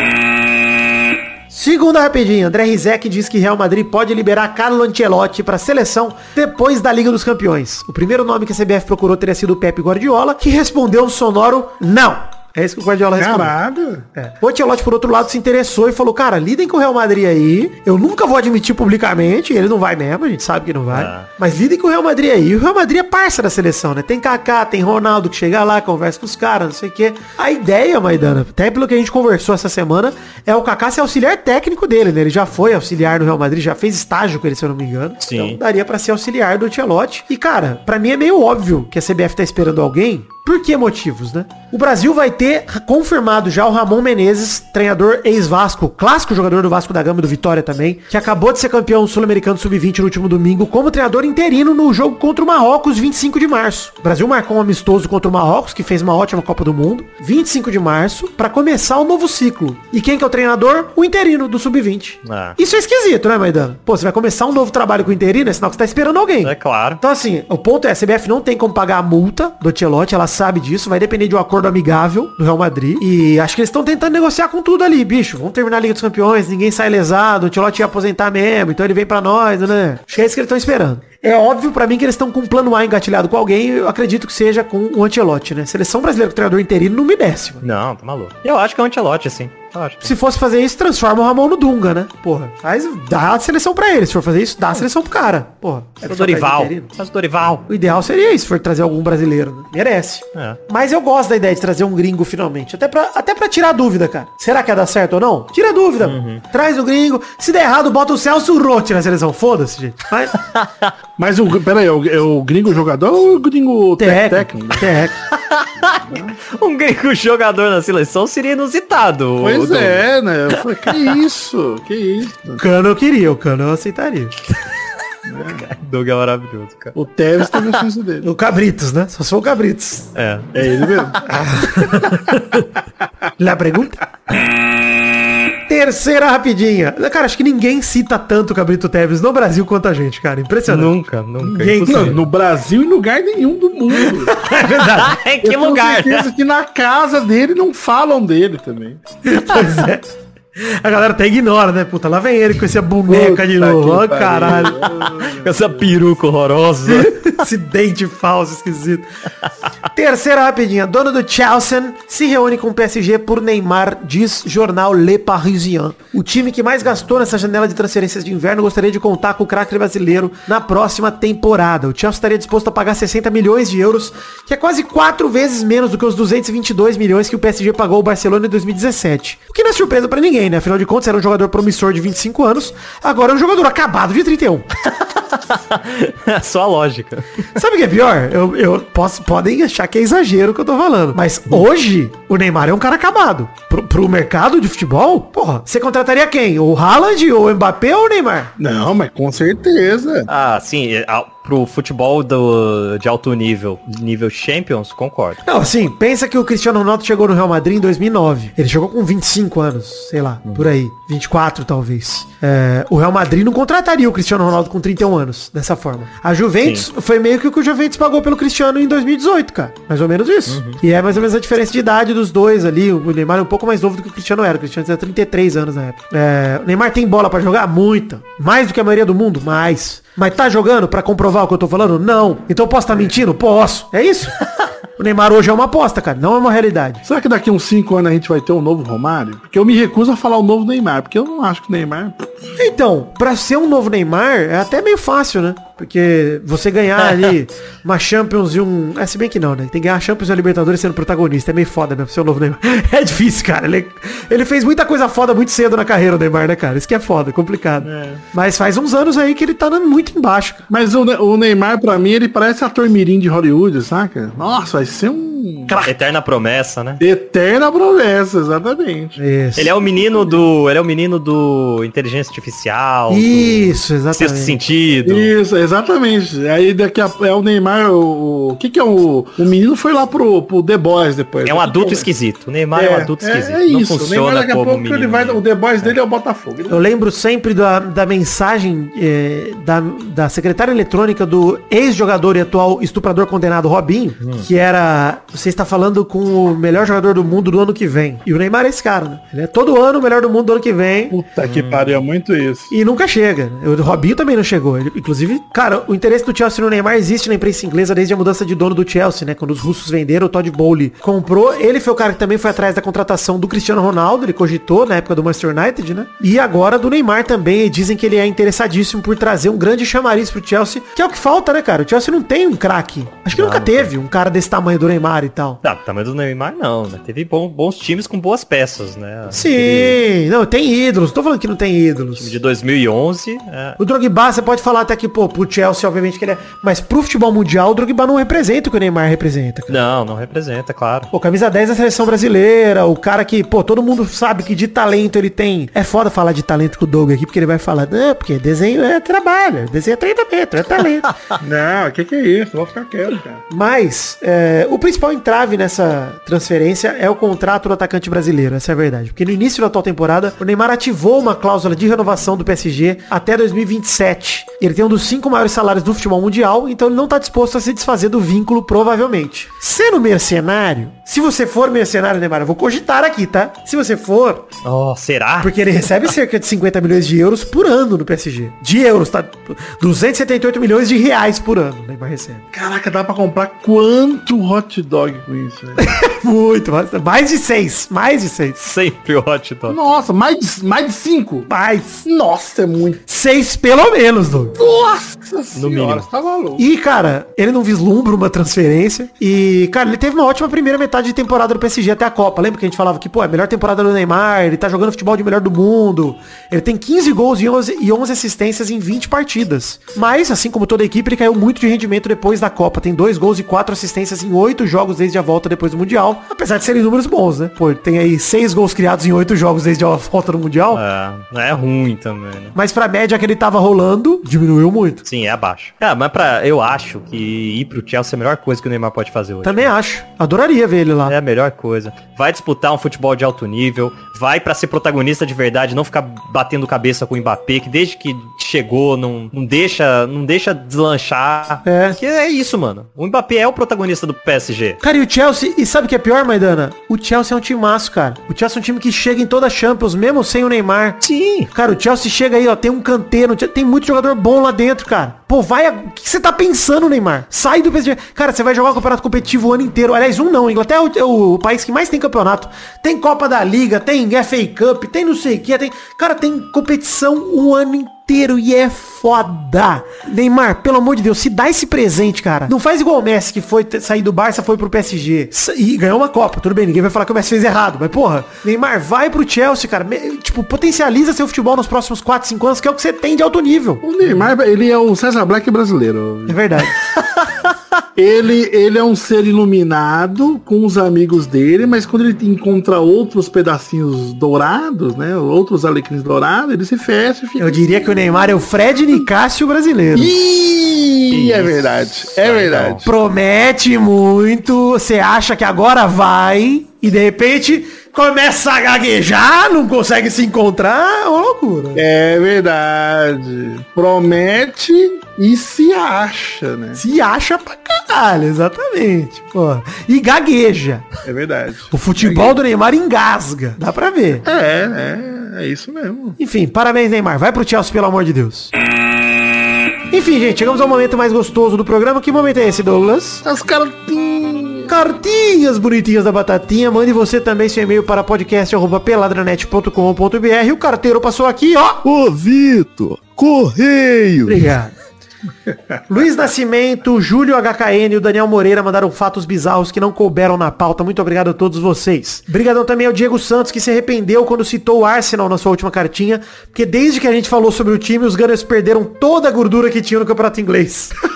Segunda rapidinha, André Rizek diz que Real Madrid pode liberar Carlo Ancelotti para seleção depois da Liga dos Campeões. O primeiro nome que a CBF procurou teria sido o Pepe Guardiola, que respondeu um sonoro não. É isso que o Guardiola respondeu. Caralho. É. O Ancelotti, por outro lado, se interessou e falou, cara, lidem com o Real Madrid aí. Eu nunca vou admitir publicamente, ele não vai mesmo, a gente sabe que não vai. Ah. Mas lidem com o Real Madrid aí. E o Real Madrid é parça da seleção, né? Tem Kaká, tem Ronaldo que chega lá, conversa com os caras, não sei o quê. A ideia, Maidana, até pelo que a gente conversou essa semana, é o Kaká ser auxiliar técnico dele, né? Ele já foi auxiliar no Real Madrid, já fez estágio com ele, se eu não me engano. Sim. Então daria pra ser auxiliar do Ancelotti. E, cara, pra mim é meio óbvio que a CBF tá esperando alguém por que motivos, né? O Brasil vai ter confirmado já o Ramon Menezes, treinador ex-Vasco, clássico jogador do Vasco da Gama e do Vitória também, que acabou de ser campeão sul-americano sub-20 no último domingo, como treinador interino no jogo contra o Marrocos, 25 de março. O Brasil marcou um amistoso contra o Marrocos, que fez uma ótima Copa do Mundo, 25 de março, pra começar o novo ciclo. E quem que é o treinador? O interino do sub-20. Ah. Isso é esquisito, né, Maidana? Pô, você vai começar um novo trabalho com o interino, é sinal que você tá esperando alguém. É claro. Então, assim, o ponto é, a CBF não tem como pagar a multa do Ancelotti, ela sabe disso, vai depender de um acordo amigável do Real Madrid. E acho que eles estão tentando negociar com tudo ali, bicho. Vamos terminar a Liga dos Campeões, ninguém sai lesado, o Ancelotti ia aposentar mesmo, então ele vem pra nós, né? Acho que é isso que eles estão esperando. É óbvio pra mim que eles estão com um plano A engatilhado com alguém, eu acredito que seja com o Ancelotti, né? Seleção brasileira com treinador interino não me desce, mano. Não, tá maluco. Eu acho que é um antelote, assim. Se fosse fazer isso, transforma o Ramon no Dunga, né? Porra, faz, dá a seleção pra ele. Se for fazer isso, dá a seleção pro cara. Porra. é O Dorival. Faz o Dorival. O ideal seria isso, se for trazer algum brasileiro, né? Merece. É. Mas eu gosto da ideia de trazer um gringo finalmente. Até pra, até pra tirar dúvida, cara. Será que ia dar certo ou não? Tira a dúvida. Traz o gringo. Se der errado, bota o Celso Rotti na seleção. Foda-se, gente. Mas, [LAUGHS] Mas o, pera aí, é o, é o gringo jogador ou o gringo técnico? Técnico. [LAUGHS] Um gringo jogador na seleção seria inusitado. Pois é, né? Eu falei, que isso? Que isso? O Cano eu queria, o Cano eu aceitaria. Doug é maravilhoso, cara. O Tevez tem a chance dele. O Cabritos, né? Só se for o Cabritos. É. É ele mesmo. [LAUGHS] La pergunta? [LAUGHS] Terceira rapidinha. Cara, acho que ninguém cita tanto o Cabrito Teves no Brasil quanto a gente, cara. Impressionante. Nunca, nunca. Ninguém-. Não, no Brasil e em lugar nenhum do mundo. [LAUGHS] É verdade. [LAUGHS] que Eu tenho lugar? certeza que na casa dele não falam dele também. Pois é. A galera até ignora, né? Puta, lá vem ele com essa boneca de novo. Ó, caralho. Essa peruca horrorosa. [LAUGHS] Esse dente falso, esquisito. Terceira rapidinha. Dono do Chelsea se reúne com o PSG por Neymar, diz jornal Le Parisien. O time que mais gastou nessa janela de transferências de inverno gostaria de contar com o craque brasileiro na próxima temporada. O Chelsea estaria disposto a pagar 60 milhões de euros, que é quase quatro vezes menos do que os 222 milhões que o PSG pagou ao Barcelona em 2017. O que não é surpresa pra ninguém, né? Afinal de contas, era um jogador promissor de 25 anos, agora é um jogador acabado de 31. [LAUGHS] [LAUGHS] Só a lógica. Sabe o que é pior? Eu, eu posso, podem achar que é exagero o que eu tô falando. Mas hoje, o Neymar é um cara acabado. Pro, pro mercado de futebol, porra, você contrataria quem? O Haaland, o Mbappé ou o Neymar? Não, mas com certeza. Ah, sim. é, Pro futebol do, de alto nível, nível Champions, concordo. Não, assim, pensa que o Cristiano Ronaldo chegou no Real Madrid em 2009. Ele chegou com 25 anos, sei lá, por aí. 24 talvez. É, o Real Madrid não contrataria o Cristiano Ronaldo com 31 anos, dessa forma. A Juventus foi meio que o que o Juventus pagou pelo Cristiano em 2018, cara. Mais ou menos isso. E é mais ou menos a diferença de idade dos dois ali. O Neymar é um pouco mais novo do que o Cristiano era. O Cristiano tinha 33 anos na época. É, o Neymar tem bola pra jogar? Muita. Mais do que a maioria do mundo? Mais. Mas tá jogando pra comprovar o que eu tô falando? Não. Então eu posso estar mentindo? Posso. É isso. [LAUGHS] o Neymar hoje é uma aposta, cara. Não é uma realidade. Será que daqui uns 5 anos a gente vai ter um novo Romário? Porque eu me recuso a falar o novo Neymar, porque eu não acho que o Neymar. Então, pra ser um novo Neymar, é até meio fácil, né? Porque você ganhar ali [LAUGHS] uma Champions e um... É, se bem que não, né? Tem que ganhar a Champions e a Libertadores sendo protagonista. É meio foda mesmo, seu novo Neymar. [LAUGHS] É difícil, cara. Ele, ele fez muita coisa foda muito cedo na carreira, o Neymar, né, cara? Isso que é foda, complicado. Mas faz uns anos aí que ele tá muito embaixo, cara. Mas o, Ne- o Neymar, pra mim, ele parece ator mirim de Hollywood, saca? Nossa, vai ser um Eterna promessa, né? Eterna promessa, exatamente. Isso. Ele é o menino do. Ele é o menino do inteligência artificial. do Isso, Sexto exatamente. sentido. Isso, exatamente. Aí daqui a é o Neymar, o, o que que é o o menino foi lá pro, pro The Boys depois. É um adulto esquisito. O Neymar é, um adulto esquisito. É, Não isso. O Neymar funciona daqui a como pouco menino. ele vai, o The Boys dele é o Botafogo. Ele- Eu lembro sempre da, da mensagem eh, da, da secretária eletrônica do ex-jogador e atual estuprador condenado Robinho, que era, você está falando com o melhor jogador do mundo do ano que vem. E o Neymar é esse cara, né? Ele é todo ano o melhor do mundo do ano que vem. Puta que pariu, é muito isso. E nunca chega. O Robinho também não chegou. Ele, inclusive, cara, o interesse do Chelsea no Neymar existe na imprensa inglesa desde a mudança de dono do Chelsea, né? Quando os russos venderam, o Todd Bowley comprou. Ele foi o cara que também foi atrás da contratação do Cristiano Ronaldo, ele cogitou na época do Manchester United, né? E agora do Neymar também. E dizem que ele é interessadíssimo por trazer um grande chamariz pro Chelsea, que é o que falta, né, cara? O Chelsea não tem um craque. Acho que nunca teve um cara desse tamanho do Neymar e tal. Tá, tamanho do Neymar não, né? Teve bom- bons times com boas peças, né? Sim, não, tem ídolos. Tô falando que não tem ídolos. time de 2011, é, O Drogba, você pode falar até que, pô, pro Chelsea, obviamente que ele é. Mas pro futebol mundial, o Drogba não representa o que o Neymar representa. cara. Não, não representa, claro. Pô, camisa 10 da seleção brasileira, o cara que, pô, todo mundo sabe que de talento ele tem. É foda falar de talento com o Doug aqui, porque ele vai falar, não, porque desenho é trabalho, desenho é treinamento, é talento. [LAUGHS] Não, o que que é isso? Vou ficar quieto, cara. Mas é, o principal entrave nessa transferência é o contrato do atacante brasileiro, essa é a verdade. Porque no início da atual temporada, o Neymar ativou uma cláusula de renovação do PSG até 2027. Ele tem um dos cinco maiores salários do futebol mundial, então ele não tá disposto a se desfazer do vínculo, provavelmente. Sendo mercenário, se você for mercenário, Neymar, eu vou cogitar aqui, tá? Se você for, Oh, será? porque ele recebe cerca de 50 milhões de euros por ano no PSG. De euros, tá? 278 milhões de reais por ano, Neymar recebe. Caraca, dá pra comprar quanto hot dog com isso, velho? [LAUGHS] Muito, mais- mais de seis, mais de seis. Sempre hot dog. Nossa, mais de, mais de cinco? Mais. Nossa, é muito. Seis pelo menos, Doug. Nossa senhora, mínimo. você tá maluco. E, cara, ele não vislumbra uma transferência. E, cara, ele teve uma ótima primeira metade de temporada do PSG até a Copa. Lembra que a gente falava que, pô, é a melhor temporada do Neymar, ele tá jogando futebol de melhor do mundo. Ele tem 15 gols e 11, e 11 assistências em 20 partidas. Mas, assim como toda a equipe, ele caiu muito de rendimento depois da Copa. Tem dois gols e quatro assistências em oito jogos desde a volta depois do Mundial. Apesar de serem números bons, né? Pô, tem aí seis gols criados em oito jogos desde a volta do Mundial. É, não é ruim também, né? Mas pra média que ele tava rolando, diminuiu muito. Sim, é abaixo. Ah, mas pra, eu acho que ir pro Chelsea é a melhor coisa que o Neymar pode fazer hoje. Também acho. Adoraria ver ele lá. É a melhor coisa. Vai disputar um futebol de alto nível, vai pra ser protagonista de verdade, não ficar batendo cabeça com o Mbappé, que desde que chegou não, não deixa, não deixa deslanchar. É. Que é isso, mano. O Mbappé é o protagonista do PSG. Cara, e o Chelsea, e sabe o que é pior, Maidana? O Chelsea é um timaço, cara. O Chelsea é um time que chega em toda a Champions, mesmo sem o Neymar. Sim. Cara, o Chelsea chega aí, ó, tem um canteiro, tem muito jogador bom lá dentro, cara. Pô, vai, a- o que você tá pensando, Neymar? Sai do PSG. Cara, você vai jogar um campeonato competitivo o ano inteiro. Aliás, um não, Inglaterra é o, o país que mais tem campeonato. Tem Copa da Liga, tem FA Cup, tem não sei o que, tem... Cara, tem competição o ano inteiro e é foda. Neymar, pelo amor de Deus, se dá esse presente, cara. Não faz igual o Messi, que foi sair do Barça, foi pro PSG e ganhou uma Copa. Tudo bem, ninguém vai falar que o Messi fez errado, mas porra, Neymar, vai pro Chelsea, cara. Me- tipo, potencializa seu futebol nos próximos 4, 5 anos, que é o que você tem de alto nível. O Neymar, ele é o César Black brasileiro. É verdade. [LAUGHS] Ele, ele é um ser iluminado com os amigos dele, mas quando ele encontra outros pedacinhos dourados, né? Outros alecrins dourados, ele se fecha e fica. Eu diria que o Neymar é o Fred Nicásio brasileiro. Ih, é verdade. É verdade. Promete muito, você acha que agora vai e de repente começa a gaguejar, não consegue se encontrar, é uma loucura. É verdade. Promete e se acha, né? Se acha pra caralho, exatamente. Pô. E gagueja. É verdade. O futebol do Neymar engasga, dá pra ver. É, é, é isso mesmo. Enfim, parabéns Neymar, vai pro Chelsea pelo amor de Deus. Enfim, gente, chegamos ao momento mais gostoso do programa. Que momento é esse, Douglas? As cartinhas. Cartinhas bonitinhas da Batatinha. Mande você também seu e-mail para podcast.peladranet.com.br. O carteiro passou aqui, ó. Ô, Vitor, correio! Obrigado. [LAUGHS] Luiz Nascimento, Júlio HKN e o Daniel Moreira mandaram fatos bizarros que não couberam na pauta. Muito obrigado a todos vocês. Obrigadão também ao Diego Santos, que se arrependeu quando citou o Arsenal na sua última cartinha, porque desde que a gente falou sobre o time, os Gunners perderam toda a gordura que tinham no campeonato inglês. [LAUGHS]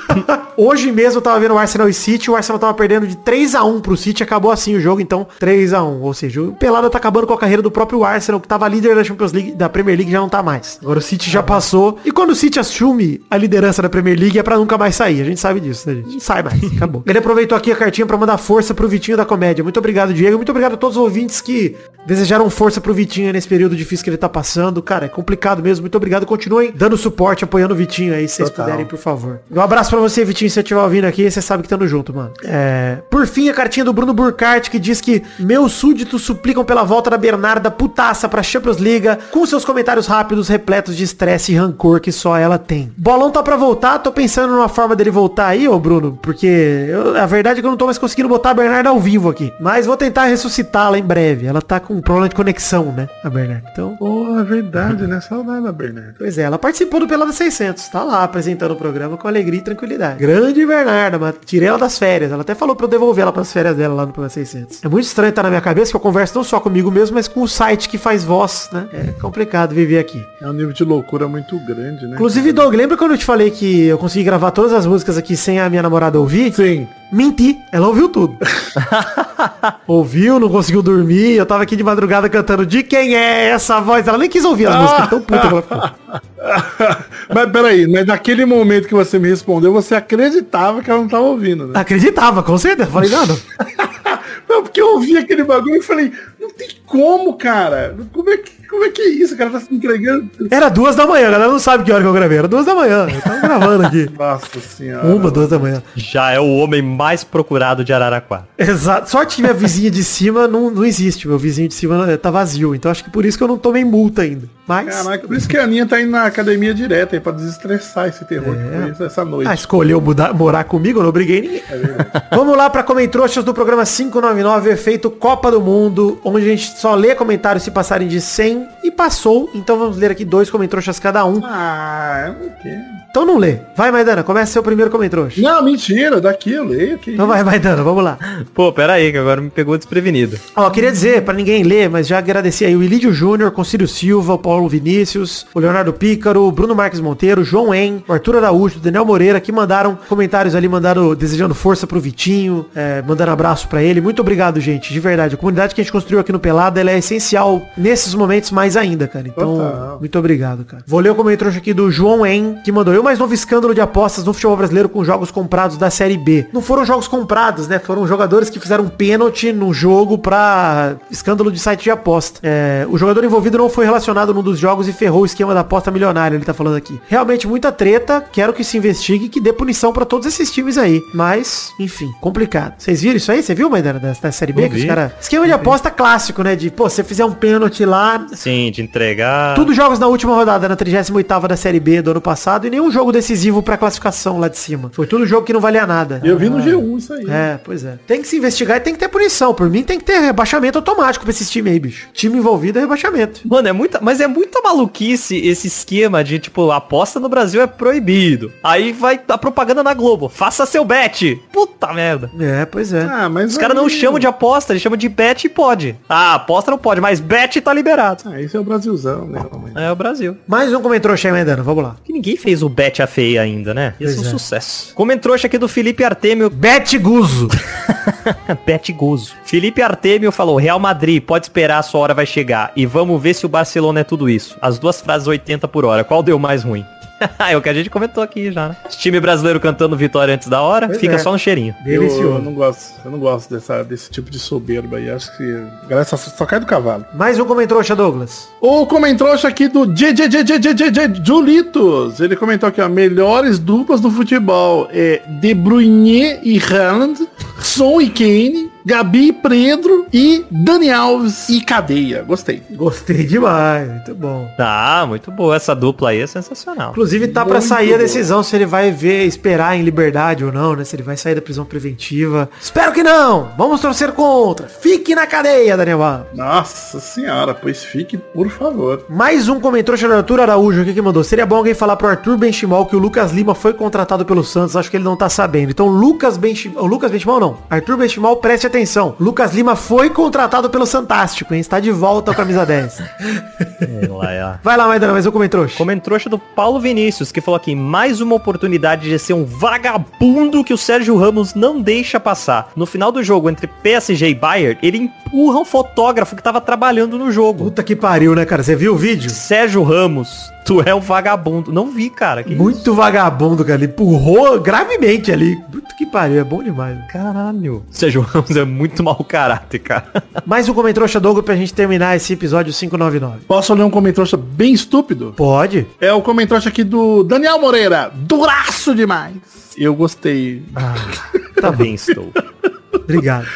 Hoje mesmo eu tava vendo o Arsenal e City, o Arsenal tava perdendo de 3 a 1 pro City, acabou assim o jogo, então 3 a 1 Ou seja, o Pelada tá acabando com a carreira do próprio Arsenal, que tava líder da Champions League, da Premier League, já não tá mais. Agora o City já passou. E quando o City assume a liderança da Premier League é pra nunca mais sair. A gente sabe disso, né, gente? Não sai mais, acabou. Ele aproveitou aqui a cartinha pra mandar força pro Vitinho da Comédia. Muito obrigado, Diego. Muito obrigado a todos os ouvintes que desejaram força pro Vitinho nesse período difícil que ele tá passando. Cara, é complicado mesmo. Muito obrigado. Continuem dando suporte, apoiando o Vitinho aí, se vocês Total. puderem, por favor. Um abraço pra você, Vitinho, se você estiver ouvindo aqui, você sabe que tamo junto, mano. É... Por fim, a cartinha do Bruno Burkhardt, que diz que meus súditos suplicam pela volta da Bernarda putaça pra Champions League, com seus comentários rápidos, repletos de estresse e rancor que só ela tem. Bolão tá pra voltar, tô pensando numa forma dele voltar aí, ô Bruno, porque eu- a verdade é que eu não tô mais conseguindo botar a Bernarda ao vivo aqui. Mas vou tentar ressuscitá-la em breve. Ela tá com um problema de conexão, né, a Bernarda. Então, Pô, é verdade, né? Saudade da Bernardo. Pois é, ela participou do Pelada 600, tá lá apresentando o programa com alegria e tranquilidade. Grande Bernarda, mas tirei ela das férias. Ela até falou pra eu devolver ela pras férias dela lá no Pelada 600. É muito estranho estar na minha cabeça que eu converso não só comigo mesmo, mas com o site que faz voz, né? É complicado viver aqui. É um nível de loucura muito grande, né? Inclusive, Doug, lembra quando eu te falei que eu consegui gravar todas as músicas aqui sem a minha namorada ouvir? Sim. Menti, ela ouviu tudo. [LAUGHS] ouviu, não conseguiu dormir, eu tava aqui de madrugada cantando de quem é essa voz? Ela nem quis ouvir as músicas, tão puta que ela ficou. [LAUGHS] mas peraí, mas naquele momento que você me respondeu, você acreditava que ela não tava ouvindo, né? Acreditava, com certeza. Falei, não. [LAUGHS] Não, porque eu ouvi aquele bagulho e falei, não tem como, cara. Como é que, como é, que é isso? O cara tá se entregando. Era duas da manhã, a galera não sabe que hora que eu gravei. Era duas da manhã. Eu tava gravando aqui. [LAUGHS] Nossa senhora. Uma, duas da manhã. Já é o homem mais procurado de Araraquara. Exato. Sorte que minha vizinha de cima não, não existe. Meu vizinho de cima eh, tá vazio. Então acho que por isso que eu não tomei multa ainda. Mas. Caraca, por isso que a Aninha tá indo na academia direto aí pra desestressar esse terror que foi isso essa noite. Ah, escolheu mudar, morar comigo, eu não obriguei ninguém. Vamos lá pra Comentroxas do programa 599, efeito Copa do Mundo, onde a gente só lê comentários se passarem de 100 e passou. Então vamos ler aqui dois Comentroxas cada um. Ah, eu não quero. Então não lê. Vai, Maidana, começa seu primeiro Comentroxa. Não, mentira, daqui eu leio. Que Então vai, Maidana, vamos lá. [LAUGHS] Pô, pera aí, que agora me pegou desprevenido. Ó, queria dizer, pra ninguém ler, mas já agradecer aí o Ilídio Júnior, Concílio Silva, o Paulo Vinícius, o Leonardo Pícaro, o Bruno Marques Monteiro, o João En, o Arthur Araújo, o Daniel Moreira, que mandaram comentários ali, mandaram desejando força pro Vitinho, é, mandando abraço pra ele. Muito obrigado, gente, de verdade. A comunidade que a gente construiu aqui no Pelada, ela é essencial nesses momentos mais ainda, cara. Então, Total. muito obrigado, cara. Vou ler o comentário aqui do João En, que mandou eu mais novo escândalo de apostas no futebol brasileiro com jogos comprados da Série B. Não foram jogos comprados, né? Foram jogadores que fizeram um pênalti no jogo pra escândalo de site de aposta. É, o jogador envolvido não foi relacionado num dos jogos e ferrou o esquema da aposta milionária, ele tá falando aqui. Realmente muita treta, quero que se investigue e que dê punição pra todos esses times aí. Mas, enfim, complicado. Vocês viram isso aí? Você viu, Maidana, da, da Série B? Que os cara... Esquema de aposta clássico, né? De, pô, você fizer um pênalti lá, Sim, de entregar. tudo jogos na última rodada, na 38ª da Série B do ano passado e nenhum jogo decisivo pra classificação lá de cima. Foi tudo jogo que não valia nada. Eu vi no G1 isso aí. É, pois é. Tem que se investigar e tem que ter punição. Por mim tem que ter rebaixamento automático pra esses times aí, bicho. Time envolvido é rebaixamento. Mano, é muita, mas é muita maluquice esse esquema de, tipo, aposta no Brasil é proibido. Aí vai a propaganda na Globo. Faça seu bet. Puta merda. É, pois é. Ah, mas Os caras não chamam de aposta, eles chamam de bet e pode. Ah, aposta não pode, mas bet tá liberado. Ah, isso é o Brasilzão, né? É o Brasil. Mais um comentário Maidana. Vamos lá. Que ninguém fez o bet a feia ainda, né? Isso é Pois um é. sucesso. Comentrouxa aqui do Felipe Artemio. Bet Guzo. [LAUGHS] bet gozo. Felipe Artemio falou, Real Madrid, pode esperar, a sua hora vai chegar. E vamos ver se o Barcelona é tudo isso. As duas frases 80 por hora. Qual deu mais ruim? [LAUGHS] é o que a gente comentou aqui já, né? Esse time brasileiro cantando vitória antes da hora, Pois fica é. só no cheirinho. Eu, eu Delicioso. não gosto, eu não gosto dessa, desse tipo de soberba aí. Acho que a galera só, só cai do cavalo. Mais um comentário, Douglas. O comentrouxa aqui do JJJJJJ Julitos. Ele comentou aqui, ó. Melhores duplas do futebol é De Bruyne e Haaland, Son e Kane, Gabi, Pedro e Dani Alves e Cadeia. Gostei. Gostei demais, muito bom. Tá, muito boa. Essa dupla aí é sensacional. Inclusive tá pra Muito sair a bom. decisão se ele vai ver, esperar em liberdade ou não, né? Se ele vai sair da prisão preventiva. Espero que não! Vamos torcer contra! Fique na cadeia, Daniel Alves. Nossa senhora, pois fique, por favor. Mais um comentário do Arthur Araújo aqui que mandou. Seria bom alguém falar pro Arthur Benchimol que o Lucas Lima foi contratado pelo Santos. Acho que ele não tá sabendo. Então, Lucas Benchimol... O Lucas Benchimol não. Arthur Benchimol, preste atenção. Lucas Lima foi contratado pelo Santástico, hein? Está de volta ao camisa 10. É, lá. Vai lá, Maidana, mais um comentário. Comentrouxa do Paulo Vinícius, que falou aqui, mais uma oportunidade de ser um vagabundo que o Sérgio Ramos não deixa passar. No final do jogo entre PSG e Bayern, ele empurra um fotógrafo que tava trabalhando no jogo. Puta que pariu, né, cara? Você viu o vídeo? Sérgio Ramos, tu é um vagabundo. Não vi, cara. Que isso? Muito vagabundo, cara. Ele empurrou gravemente ali. Puta que pariu, é bom demais. Caralho. Sérgio Ramos é muito mau caráter, cara. [LAUGHS] Mais um comentário Douglas pra gente terminar esse episódio 599. Posso ler um comentário bem estúpido? Pode? É o comentário aqui do Daniel Moreira. Duraço demais. Eu gostei. [LAUGHS] Tá bem, estou. Obrigado.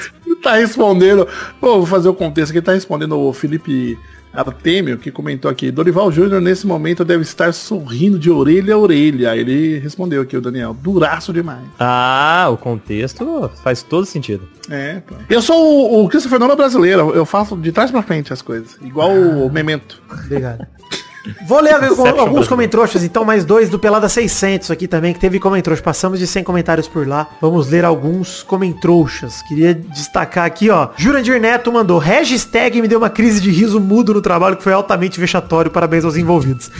Tá respondendo. Pô, vou fazer o contexto aqui. Ele tá respondendo o Felipe Artemio, que comentou aqui. Dorival Júnior, nesse momento, deve estar sorrindo de orelha a orelha. Ele respondeu aqui, o Daniel. Duraço demais. Ah, o contexto faz todo sentido. É, pô. Eu sou o, o Christopher Nolan brasileiro. Eu faço de trás pra frente as coisas. Igual o Memento. Obrigado. [LAUGHS] Vou ler alguns- comentroxas, então mais dois do Pelada 600 aqui também, que teve comentroxas. Passamos de 100 comentários por lá. Vamos ler alguns comentroxas. Queria destacar aqui, ó. Jurandir Neto mandou, Regis Tag me deu uma crise de riso mudo no trabalho que foi altamente vexatório. Parabéns aos envolvidos.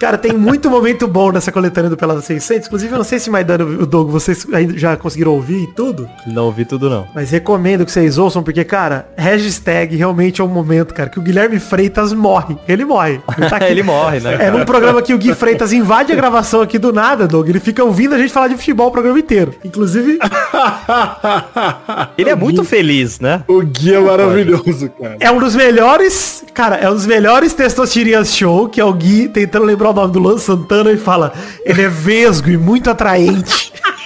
Cara, tem muito momento bom nessa coletânea do Pelada 600. Inclusive, eu não sei se Maidano e o Doug, vocês ainda já conseguiram ouvir e tudo. Não ouvi tudo, não. Mas recomendo que vocês ouçam, porque, cara, Regis Tag realmente é um momento, cara, que o Guilherme Freitas morre. Ele morre. Ele, tá [LAUGHS] aqui. Ele morre, né, É num programa que o Gui Freitas invade a gravação aqui do nada, Doug. Ele fica ouvindo a gente falar de futebol o programa inteiro. Inclusive, Ele é muito feliz, né? o Gui é maravilhoso, cara. é um dos melhores, cara, é um dos melhores Testosterinhas Show, que é o Gui tentando lembrar o nome do Luan Santana e fala, ele é vesgo e muito atraente. [LAUGHS]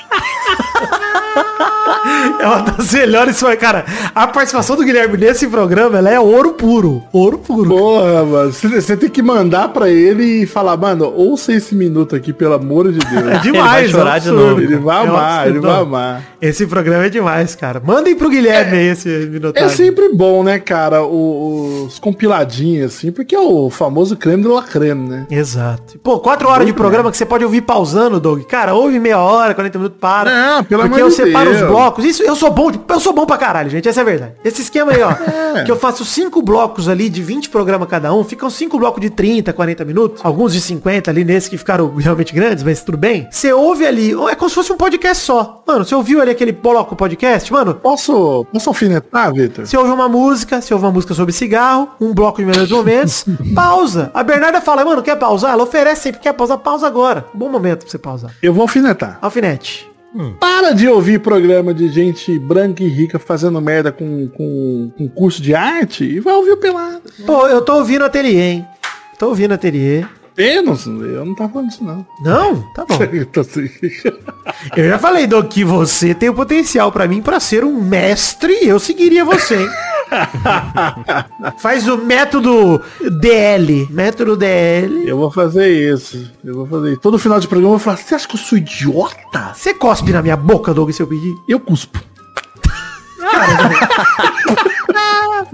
É uma das melhores. Cara, a participação do Guilherme nesse programa, ela é ouro puro. Ouro puro. Porra, mano. Você tem que mandar pra ele e falar, mano, ouça esse minuto aqui, pelo amor de Deus. [LAUGHS] É demais, Ele vai chorar é um de absurdo. novo. Ele vai É um amar, ele vai amar. Esse programa é demais, cara. Mandem pro Guilherme aí esse É minutagem. sempre bom, né, cara, os compiladinhos, assim, porque é o famoso creme de la creme, né? Exato. Pô, quatro horas de programa que você pode ouvir pausando, Doug. Cara, ouve meia hora, 40 minutos, para. Não, pelo Porque amor eu de separo os Deus. Blocos. Isso, eu sou bom, de- eu sou bom pra caralho, gente. Essa é a verdade. Esse esquema aí, ó. [LAUGHS] É. Que eu faço cinco blocos ali de 20 programas cada um. Ficam cinco blocos de 30, 40 minutos. Alguns de 50 ali nesse que ficaram [LAUGHS] realmente grandes, mas tudo bem. Você ouve ali, é como se fosse um podcast só. Mano, você ouviu ali aquele bloco podcast, mano? Posso, posso alfinetar, Vitor? Você ouve uma música, você ouve uma música sobre cigarro, um bloco de melhores momentos, [LAUGHS] pausa. A Bernarda fala, mano, quer pausar? Ela oferece sempre, quer pausar? Pausa agora. Bom momento pra você pausar. Eu vou alfinetar. Alfinete. Para de ouvir programa de gente branca e rica fazendo merda com, com, com curso de arte e vai ouvir o pelado. Pô, eu tô ouvindo ateliê, hein? Tô ouvindo ateliê. Não, eu não tava falando isso, não. Não? Tá bom. [LAUGHS] Eu assim. Eu já falei, Doug, que você tem o potencial pra mim pra ser um mestre. Eu seguiria você, hein? [LAUGHS] Faz o método DL. Método DL. Eu vou fazer isso. Eu vou fazer isso. Todo final de programa eu vou falar, você acha que eu sou idiota? Você cospe na minha boca, Doug, se eu pedir? Eu cuspo. [LAUGHS]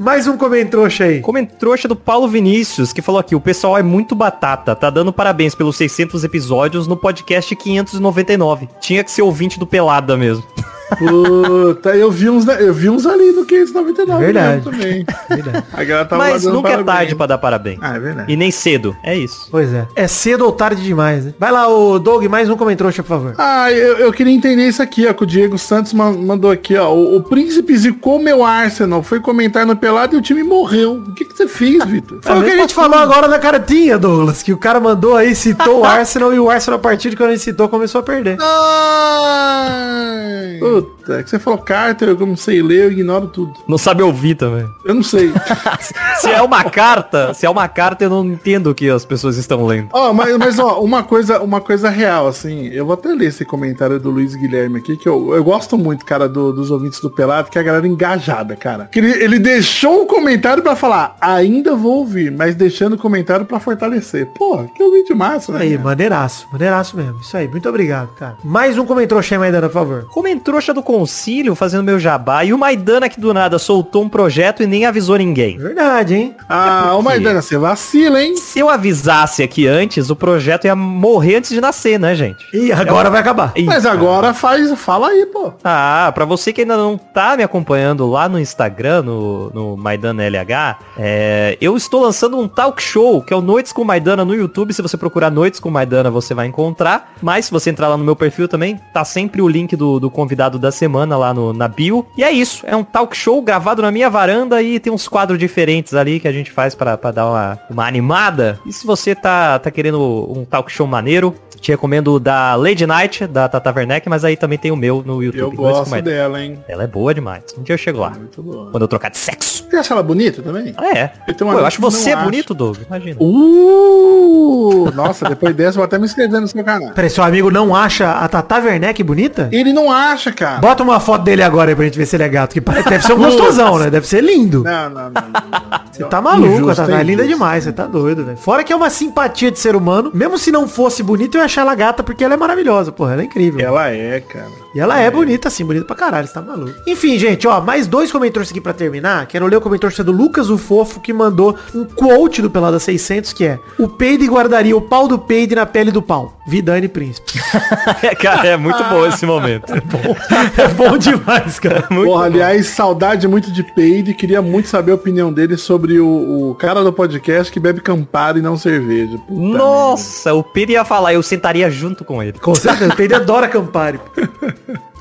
Mais um comentrouxa aí. Comentrouxa do Paulo Vinícius, que falou aqui, o pessoal é muito batata, tá dando parabéns pelos 600 episódios no podcast 599. Tinha que ser ouvinte do Pelada mesmo. [LAUGHS] Puta, eu vi uns, eu vi uns ali no 599 Verdade. também. Verdade. A galera tava Mas nunca é parabéns. tarde pra dar parabéns. Ah, é verdade. E nem cedo, é isso. Pois é. É cedo ou tarde demais, né? Vai lá, o Doug, mais um comentrouxa, por favor. Ah, eu, eu queria entender isso aqui, ó, que o Diego Santos man- mandou aqui, ó. O, o príncipe zicou meu Arsenal, foi comentar no pelado e o time morreu. O que, que você fez, Vitor? Foi o que a gente falou agora na cartinha, Douglas, que o cara mandou aí, citou o [LAUGHS] Arsenal e o Arsenal, a partir de quando ele citou, começou a perder. Ai. Puta puta, é que você falou Carter, eu não sei ler, eu ignoro tudo. Não sabe ouvir também. Eu não sei. [LAUGHS] se é uma carta, se é uma carta, eu não entendo o que as pessoas estão lendo. Ó, mas, mas ó, uma coisa, uma coisa real, assim, eu vou até ler esse comentário do Luiz Guilherme aqui, que eu, eu gosto muito, cara, do- dos ouvintes do Pelado, que é a galera engajada, cara. Que ele, ele deixou o comentário pra falar, ainda vou ouvir, mas deixando o comentário pra fortalecer. Porra, que ouvinte massa, né? Aí, cara? maneiraço, maneiraço mesmo. Isso aí, muito obrigado, cara. Mais um comentário aí, Maidana, por favor. Comentrouxa do concílio fazendo meu jabá e o Maidana que do nada soltou um projeto e nem avisou ninguém. Verdade, hein? Ah, ô Maidana, você vacila, hein? Se eu avisasse aqui antes, o projeto ia morrer antes de nascer, né, gente? E agora vai acabar. Ih, Mas agora faz, fala aí, pô. Ah, pra você que ainda não tá me acompanhando lá no Instagram, no, no Maidana LH, é, eu estou lançando um talk show, que é o Noites com Maidana no YouTube. Se você procurar Noites com Maidana, você vai encontrar. Mas se você entrar lá no meu perfil também, tá sempre o link do, do convidado da semana lá no, na bio. E é isso, é um talk show gravado na minha varanda e tem uns quadros diferentes ali que a gente faz pra dar uma, uma animada. E se você tá, tá querendo um talk show maneiro, te recomendo o da Lady Night, da Tata Werneck, mas aí também tem o meu no YouTube. Eu gosto dela, hein? Ela é boa demais. Um dia eu chego lá. Muito boa. Quando eu trocar de sexo. Você acha ela bonita também? Ah, é. Eu Pô, eu acho você acha. bonito, Doug. Imagina. Uh! Nossa, depois dessa eu vou até me inscrever no seu canal. Peraí, seu amigo não acha a Tata Werneck bonita? Ele não acha, cara. Bota uma foto dele agora aí pra gente ver se ele é gato, que parece- deve ser um gostosão, né? Deve ser lindo. Não, não, não. Você tá maluco, a Injusto, Tata é linda demais, você tá doido, velho. Fora que é uma simpatia de ser humano, mesmo se não fosse bonita, eu ia achar ela gata, porque ela é maravilhosa, porra, ela é incrível. Ela é, cara. E ela é bonita, assim, bonita pra caralho, você tá maluco. Enfim, gente, ó, mais dois comentários aqui pra terminar. Quero ler o comentário do Lucas, o Fofo, que mandou um quote do Pelada 600, que é O Peide guardaria o pau do Peide na pele do pau. Vidane Príncipe. [LAUGHS] cara, é muito bom esse momento. [LAUGHS] é bom demais, cara. Porra, aliás, saudade muito de Peide. Queria muito saber a opinião dele sobre o, o cara do podcast que bebe Campari e não cerveja. Puta Nossa, o Piri ia falar, eu sentaria junto com ele. Com certeza, Peide adora Campari.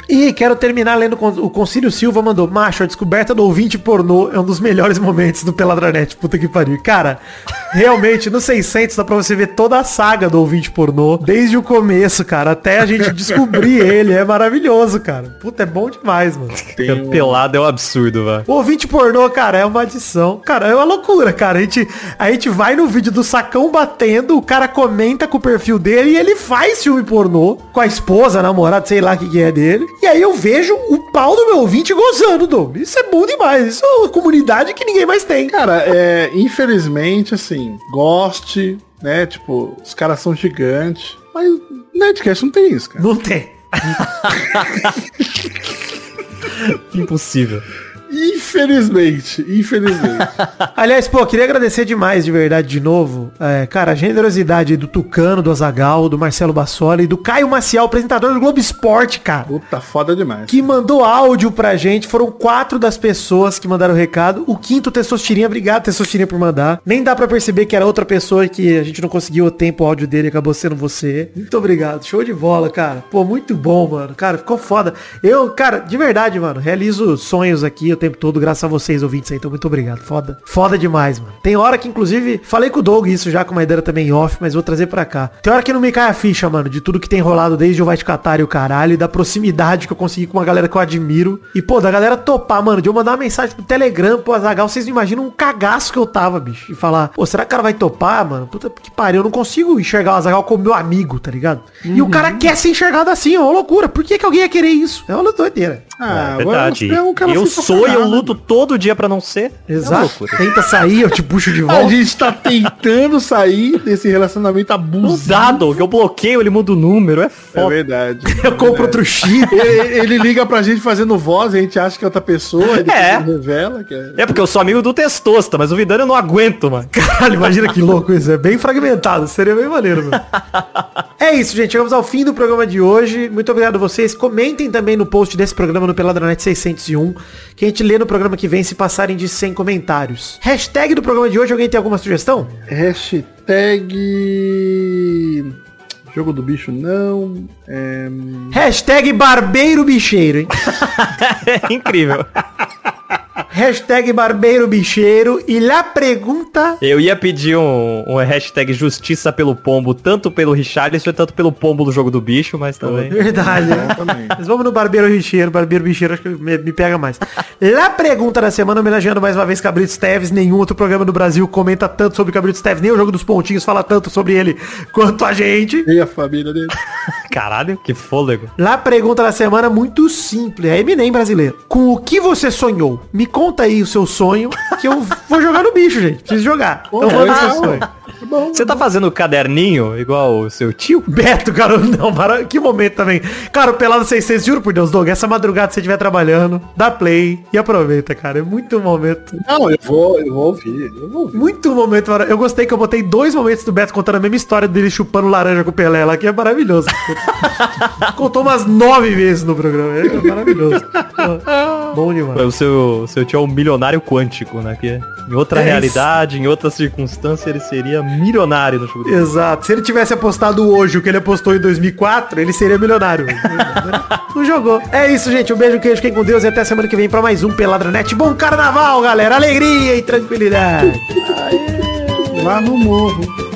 E quero terminar lendo o Concílio Silva mandou, macho, a descoberta do ouvinte pornô é um dos melhores momentos do Peladranet, puta que pariu. Cara, realmente, no 600 dá pra você ver toda a saga do ouvinte pornô, desde o começo, cara, até a gente descobrir [LAUGHS] ele, é maravilhoso, cara. Puta, é bom demais, mano. Tem um- Pelado é um absurdo, velho. O ouvinte pornô, cara, é uma adição. Cara, é uma loucura, cara. A gente, a gente vai no vídeo do sacão batendo, o cara comenta com o perfil dele e ele faz filme pornô com a esposa, a namorada, sei lá o que, que é dele. E aí eu vejo o pau do meu ouvinte gozando, Dom. Isso é bom demais. Isso é uma comunidade que ninguém mais tem. Cara, é, infelizmente, assim, goste, né? Tipo, os caras são gigantes. Mas Nerdcast não tem isso, cara. Não tem. [LAUGHS] Impossível. Infelizmente, infelizmente. [LAUGHS] Aliás, pô, queria agradecer demais, de verdade, de novo. É, cara, a generosidade do Tucano, do Azagal, do Marcelo Bassoli e do Caio Maciel, apresentador do Globo Esporte, cara. Puta, foda demais. que mandou áudio pra gente. Foram quatro das pessoas que mandaram o recado. O quinto, Testosterinha. Obrigado, Testosterinha, por mandar. Nem dá pra perceber que era outra pessoa e que a gente não conseguiu o tempo, o áudio dele acabou sendo você. Muito obrigado. Show de bola, cara. Pô, muito bom, mano. Cara, ficou foda. Eu, cara, de verdade, mano, realizo sonhos aqui o tempo todo, graças a vocês, ouvintes aí. Então, muito obrigado. Foda. Foda demais, mano. Tem hora que, inclusive, falei com o Doug isso já com uma ideia também em off, mas vou trazer pra cá. Tem hora que não me cai a ficha, mano, de tudo que tem rolado desde o Vai Te Catar e o caralho, e da proximidade que eu consegui com uma galera que eu admiro. E, pô, da galera topar, mano, de eu mandar uma mensagem pro Telegram, pro Azagal, vocês não imaginam um cagaço que eu tava, bicho. E falar, pô, será que o cara vai topar, mano? Puta que pariu, eu não consigo enxergar o Azagal como meu amigo, tá ligado? E o cara quer ser enxergado assim, é uma loucura. Por que, que alguém ia querer isso? É uma doideira. Ah, é verdade. você é um cara eu sou e eu luto todo dia pra não ser. É Exato. loucura. Tenta sair, eu te puxo de [LAUGHS] A volta. gente tá tentando sair desse relacionamento dá, Doug. Eu bloqueio, ele muda o número. É É foda. verdade. [LAUGHS] Eu compro outro chip. Ele, ele liga pra gente fazendo voz, a gente acha que é outra pessoa, ele É. revela que é. É porque eu sou amigo do Testosta, mas o Vidano eu não aguento, mano. Caralho, imagina que louco isso. É bem fragmentado. Seria bem maneiro, mano. [LAUGHS] é isso, gente. Chegamos ao fim do programa de hoje. Muito obrigado a vocês. Comentem também no post desse programa no Peladranet 601, que a gente lê no programa que vem se passarem de 100 comentários. Hashtag do programa de hoje, alguém tem alguma sugestão? Hashtag. Jogo do bicho não. É... Hashtag barbeiro bicheiro, hein? [LAUGHS] É incrível. [LAUGHS] Hashtag barbeiro bicheiro. E lá pergunta... Eu ia pedir um, um hashtag justiça pelo pombo, tanto pelo Richarlison, tanto pelo pombo do jogo do bicho, mas também. Verdade. Bom também. Mas vamos no barbeiro bicheiro. Barbeiro bicheiro acho que me, me pega mais. Lá pergunta da semana, homenageando mais uma vez Cabrito Teves. Nenhum outro programa do Brasil comenta tanto sobre Cabrito Teves. Nem o jogo dos pontinhos fala tanto sobre ele quanto a gente. E a família dele. [LAUGHS] Caralho, que fôlego. Lá pergunta da semana muito simples, é Eminem brasileiro. Com o que você sonhou? Me conta aí o seu sonho, que eu vou jogar no bicho, gente. Preciso jogar. Então Pô, legal. seu sonho. Bom, Você tá fazendo caderninho igual o seu tio? Beto, cara, [LAUGHS] não, para, que momento também. Cara, o Pelado 600, juro por Deus, Doug, essa madrugada se você estiver trabalhando, dá play e aproveita, cara. É muito momento. Não, eu vou, eu vou ouvir. Eu vou ouvir. Muito momento. Eu gostei que eu botei dois momentos do Beto contando a mesma história dele chupando laranja com o Pelé lá, que é maravilhoso. [LAUGHS] Contou umas nove vezes no programa. É maravilhoso. [LAUGHS] Bom demais. O seu, o seu tio é um milionário quântico, né? Que em outra É realidade, em outra circunstância, ele seria milionário no jogo Exato. Se ele tivesse apostado hoje o que ele apostou em 2004, ele seria milionário. [LAUGHS] Não jogou. É isso, gente. Um beijo, queijo, fiquem com Deus e até semana que vem pra mais um Peladranet. Bom carnaval, galera. Alegria e tranquilidade. Lá no morro.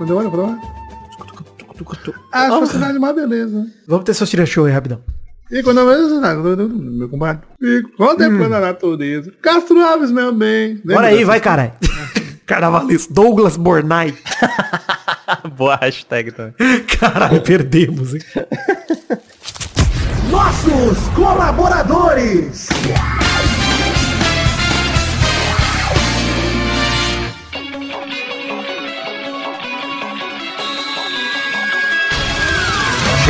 Quando eu olho pra lá. Ah, oh. cidade uma beleza. Vamos ter seus tira show aí, rapidão. E quando eu vejo meu compadre, fico contemplando a natureza. Castro Alves, meu bem. Bora aí, vai, caralho. [LAUGHS] Carnavalista. Douglas Bornai. [LAUGHS] Boa hashtag também. Caralho, perdemos, hein? Nossos colaboradores.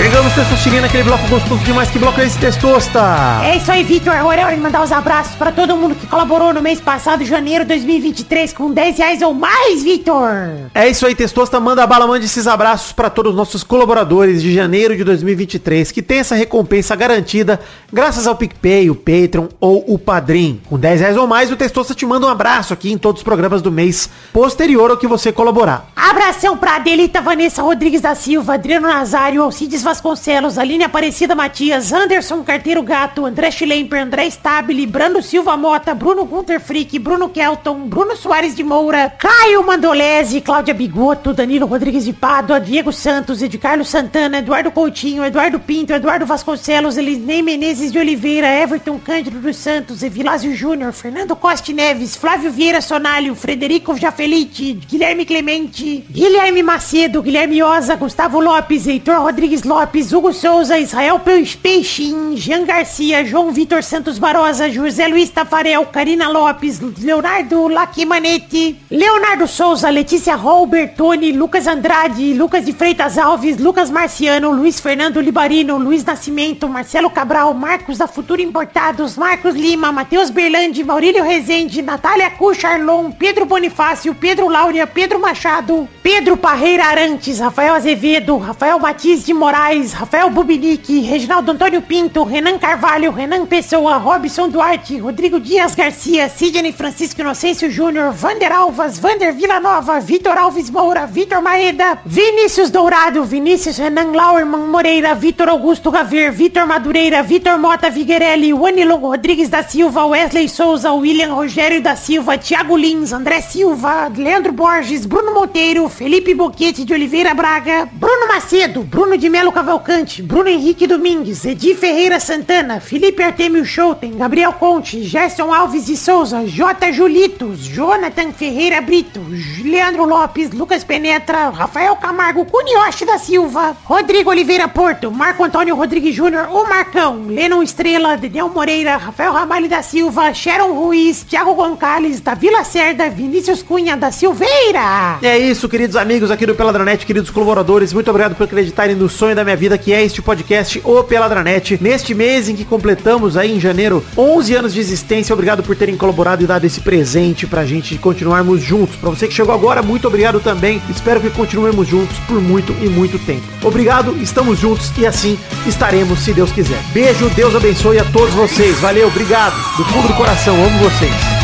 Chegamos, Testosterinha, naquele bloco gostoso demais. Que bloco é esse, Testosta? É isso aí, Vitor. Agora é hora de mandar os abraços pra todo mundo que colaborou no mês passado, janeiro de 2023, com 10 reais ou mais, Vitor. É isso aí, Testosta. Manda bala, mande esses abraços para todos os nossos colaboradores de janeiro de 2023, que tem essa recompensa garantida graças ao PicPay, o Patreon ou o Padrim. Com 10 reais ou mais, o Testosta te manda um abraço aqui em todos os programas do mês posterior ao que você colaborar. Abração pra Adelita Vanessa Rodrigues da Silva, Adriano Nazário, Alcides Vasconcelos, Aline Aparecida Matias, Anderson Carteiro Gato, André Schlemper, André Stabile, Brando Silva Mota, Bruno Gunter Frick, Bruno Kelton, Bruno Soares de Moura, Caio Mandolese, Cláudia Bigoto, Danilo Rodrigues de Pádua, Diego Santos, Ed Carlos Santana, Eduardo Coutinho, Eduardo Pinto, Eduardo Vasconcelos, Elisnei Menezes de Oliveira, Everton Cândido dos Santos, Evilásio Júnior, Fernando Costa Neves, Flávio Vieira Sonalho, Frederico Jafelite, Guilherme Clemente, Guilherme Macedo, Guilherme Oza, Gustavo Lopes, Heitor Rodrigues Lopes, Hugo Souza, Israel Peix- Peixin, Jean Garcia, João Vitor Santos Barosa, José Luiz Tafarel, Karina Lopes, Leonardo Lacimanetti, Leonardo Souza, Letícia Hall, Bertoni, Lucas Andrade, Lucas de Freitas Alves, Lucas Marciano, Luiz Fernando Libarino, Luiz Nascimento, Marcelo Cabral, Marcos da Futura Importados, Marcos Lima, Matheus Berlandi, Maurílio Rezende, Natália Cucharlon, Pedro Bonifácio, Pedro Laura, Pedro Machado, Pedro Parreira Arantes, Rafael Azevedo, Rafael Matiz de Moraes, Rafael Bubinique, Reginaldo Antônio Pinto, Renan Carvalho, Renan Pessoa, Robson Duarte, Rodrigo Dias Garcia, Sidney Francisco Inocêncio Júnior, Vander Alvas, Vander Villanova, Vitor Alves Moura, Vitor Maeda, Vinícius Dourado, Vinícius Renan Lauerman Moreira, Vitor Augusto Gaver, Vitor Madureira, Vitor Mota Viguerelli, Wanilon Rodrigues da Silva, Wesley Souza, William Rogério da Silva, Thiago Lins, André Silva, Leandro Borges, Bruno Monteiro, Felipe Boquete de Oliveira Braga, Bruno Macedo, Bruno de Melo Cavalcante, Bruno Henrique Domingues, Edi Ferreira Santana, Felipe Artemio Schouten, Gabriel Conte, Gerson Alves de Souza, J. Julitos, Jonathan Ferreira Brito, Leandro Lopes, Lucas Penetra, Rafael Camargo, Cunioche da Silva, Rodrigo Oliveira Porto, Marco Antônio Rodrigues Júnior, o Marcão, Lennon Estrela, Dedel Moreira, Rafael Ramalho da Silva, Sharon Ruiz, Thiago Gonçalves, da Vila Cerda, Vinícius Cunha da Silveira. É isso, queridos amigos aqui do Peladranet, queridos colaboradores. Muito obrigado por acreditarem no sonho da da minha vida, que é este podcast, o Peladranet. Neste mês em que completamos aí em janeiro 11 anos de existência, obrigado por terem colaborado e dado esse presente pra gente continuarmos juntos. Pra você que chegou agora, muito obrigado também. Espero que continuemos juntos por muito e muito tempo. Obrigado, estamos juntos e assim estaremos, se Deus quiser. Beijo, Deus abençoe a todos vocês. Valeu, obrigado. Do fundo do coração, amo vocês.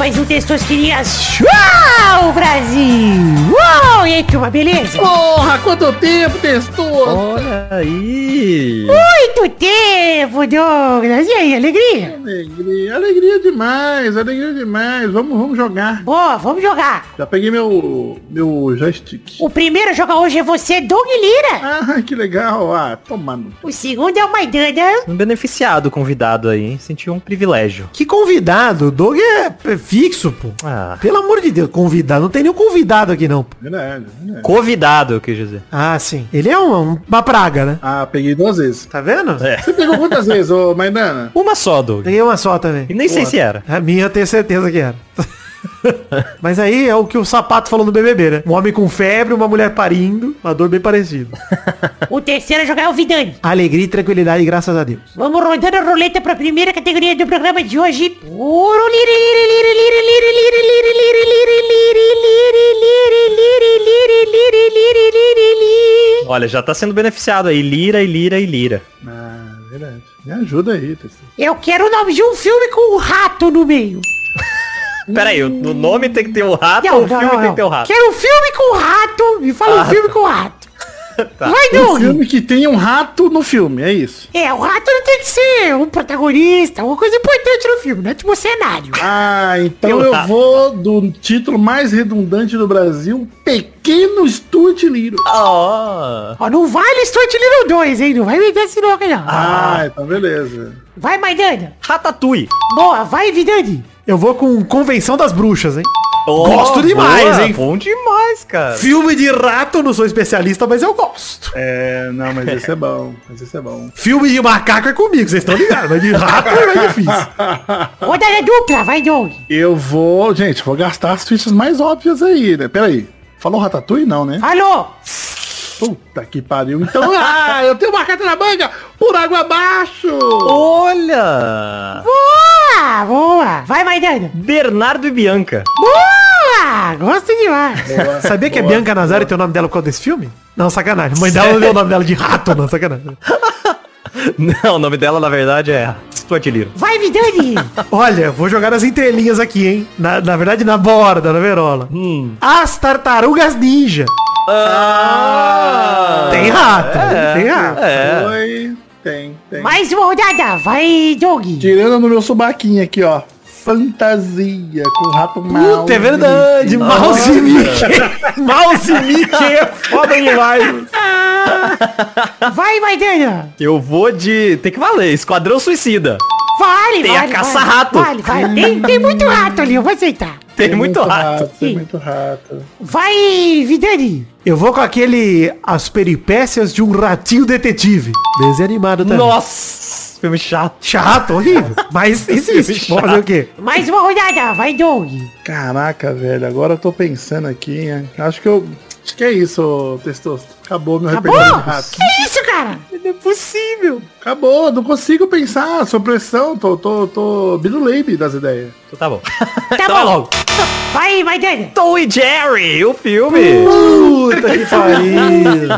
Mais um Testosterinha Show, Brasil. Uou, e aí, turma, beleza? Porra, quanto tempo, testou? Olha aí. Muito tempo, Douglas. E aí, alegria? Alegria, alegria demais, alegria demais. Vamos, vamos jogar. Boa, vamos jogar. Já peguei meu, meu joystick. O primeiro a jogar hoje é você, Doug Lira. Ah, que legal. Ah, tomando. O segundo é o Maidana. Um beneficiado convidado aí, hein? Sentiu um privilégio. Que convidado? Doug é é fixo, pô. Ah. Pelo amor de Deus, convidado. Não tem nenhum convidado aqui, não. pô. Verdade, verdade. Convidado, eu quis dizer. Ah, sim. Ele é um- uma praga, né? Ah, peguei duas vezes. Tá vendo? É. Você pegou quantas vezes, ô Maidana? Uma só, Doug. Peguei uma só também. E nem sei se era. A minha eu tenho certeza que era. Mas aí é o que o sapato falou no BBB, né? Um homem com febre, uma mulher parindo, uma dor bem parecida. o terceiro a jogar é o Vidani. Alegria e tranquilidade, graças a Deus. Vamos rodando a roleta pra primeira categoria do programa de hoje. Olha, já tá sendo beneficiado aí. Lira e lira e lira. Ah, verdade. Me ajuda aí, pessoal. Eu quero o nome de um filme com um rato no meio. Pera aí, o nome tem que ter o rato Não, ou o não, filme não, tem que ter o rato? Quero um filme com rato. Me fala um Ah, filme com rato. [LAUGHS] Vai, Um Doug. filme que tem um rato no filme, é isso. É, o rato não tem que ser um protagonista, uma coisa importante no filme, não é tipo um cenário. Ah, então um eu rato. vou do título mais redundante do Brasil, Pequeno Stuart Little. Ó. Ó, não vale Stuart Little 2, hein? Não vai meter esse nome não. Ah, então beleza. Vai, Maidana. Ratatouille. Boa, vai, Vidani. Eu vou com Convenção das Bruxas, hein? Ó, Gosto demais, boa, hein? Bom demais, cara. Filme de rato, não sou especialista, mas eu gosto. É, não, mas esse é bom. Mas esse é bom. [LAUGHS] Filme de macaco é comigo, vocês estão ligados, mas de rato é mais difícil. [LAUGHS] Rodada dupla, vai, Doug. Eu vou, gente, vou gastar as fichas mais óbvias aí, né? Pera aí. Falou Ratatouille? Não, né? Alô. Puta que pariu. Então, [LAUGHS] ah, eu tenho uma carta na manga por água abaixo. Olha! Boa, boa. Vai, Maidana. Bernardo e Bianca. Boa, gosto demais. Sabia que é Bianca Nazari tem o nome dela por causa desse filme? Não, sacanagem. Mãe dela não deu o nome dela de rato, não, sacanagem. [LAUGHS] Não, o nome dela, na verdade, é Stuart Little. Vai, Vidani. Olha, vou jogar as entrelinhas aqui, hein? Na, na verdade, na borda, na verola. Hum. As tartarugas ninja. Ah! Tem rato, tem rato. É. Oi, tem, tem. Mais uma rodada, vai, Doug. Tirando no meu subaquinho aqui, ó. Fantasia com rato mal. Puta, é verdade. Mouse [LAUGHS] Mickey. Mouse Mickey é foda demais. Vai, Maidana. Eu vou de. Tem que valer, Esquadrão Suicida. Vale, Tem a vale, caça-rato. Vale, vale. Tem, tem muito rato ali, eu vou aceitar. Tem, muito rato. Tem Sim. muito rato. Vai, Vidani. Eu vou com aquele As Peripécias de um Ratinho Detetive. Desenho animado também. Nossa, filme chato. Chato, horrível. Mas [LAUGHS] existe. Vamos fazer o quê? Mais uma rodada, vai, Doug. Caraca, velho, agora eu tô pensando aqui, hein? Acho que eu. Acho que é isso, Testosto. Acabou meu Acabou? repertório de rato. Que isso, cara? Não é possível. Acabou, não consigo pensar, sob pressão, tô, tô, tô biruleibe das ideias. Então tá bom. Tá [LAUGHS] então bom. logo. Vai, Maidana. Tom e Jerry, o filme. Puta que pariu.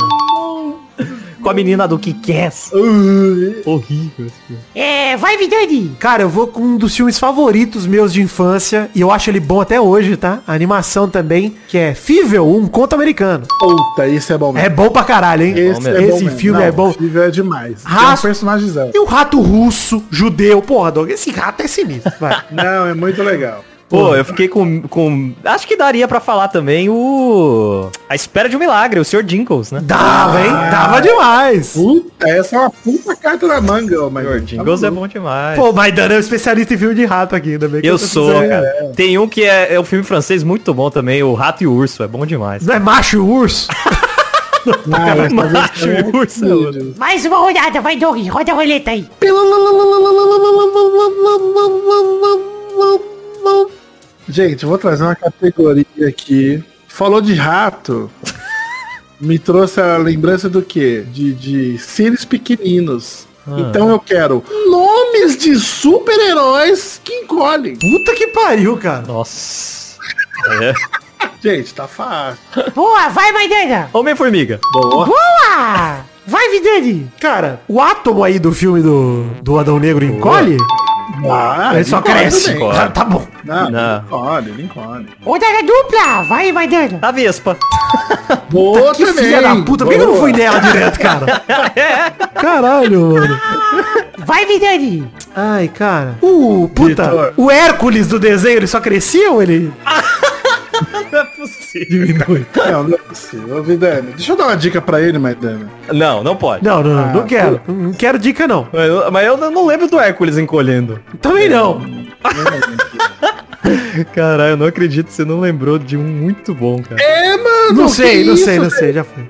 Com a menina do Kick-Ass. Horrível esse filme. É, vai, Vidani. Cara, eu vou com um dos filmes favoritos meus de infância. E eu acho ele bom até hoje, tá? A animação também. Que é Fível, um conto americano. Puta, esse é bom É mesmo. bom pra caralho, hein? Esse, é Esse filme Não, é bom. O filme é demais. Tem um Raço- personagemzão. E o rato russo, judeu. Porra, Doug, esse rato é sinistro. Vai. Não, é muito legal. Pô, eu fiquei com, com. Acho que daria pra falar também o. A espera de um milagre, o Sr. Dinkles, né? Dava, hein? Dava demais. Puta, essa é uma puta carta da manga, mas. Sr. Dinkles é bom demais. Pô, Maidana é um especialista em filme de rato aqui, ainda bem que eu tô sou, cara. Tem um que é, é um filme francês muito bom também, o Rato e o Urso, é bom demais. Não é macho e urso? Ah, mas Macho e Urso é. Mais uma rodada, vai, Doug. Roda a roleta aí. [LAUGHS] Gente, eu vou trazer uma categoria aqui. Falou de rato. [LAUGHS] Me trouxe a lembrança do quê? De, de seres pequeninos. Então eu quero nomes de super-heróis que encolhem. Puta que pariu, cara. Nossa. É. [LAUGHS] Gente, tá fácil. Boa, vai, Maidana. Homem-Formiga. Boa. Boa! Vai, Vidani. Cara, o átomo aí do filme do, do Adão Negro encolhe? Ah, Ele só cresce. também. Ah, tá bom. Não, Não. não encolhe. Rodada dupla. Vai, Maidana. A Vespa. Boa Que filha da puta. Por que eu não fui nela direto, cara? [LAUGHS] Caralho, mano. Vai, Vidani. Ai, cara. O, puta, Vitor. o Hércules do desenho, ele só crescia ou ele [LAUGHS] Não é possível. diminui? Não, não é possível. Vidani, deixa eu dar uma dica pra ele, Maidana. Não, não pode. Não, não, não, Ah, não quero. Não quero dica, não. Mas eu, mas eu não lembro do Hércules encolhendo. Também não. [LAUGHS] Caralho, eu não acredito que você não lembrou de um muito bom, cara. É, mano. Não sei, não isso, sei, não velho? sei, já foi.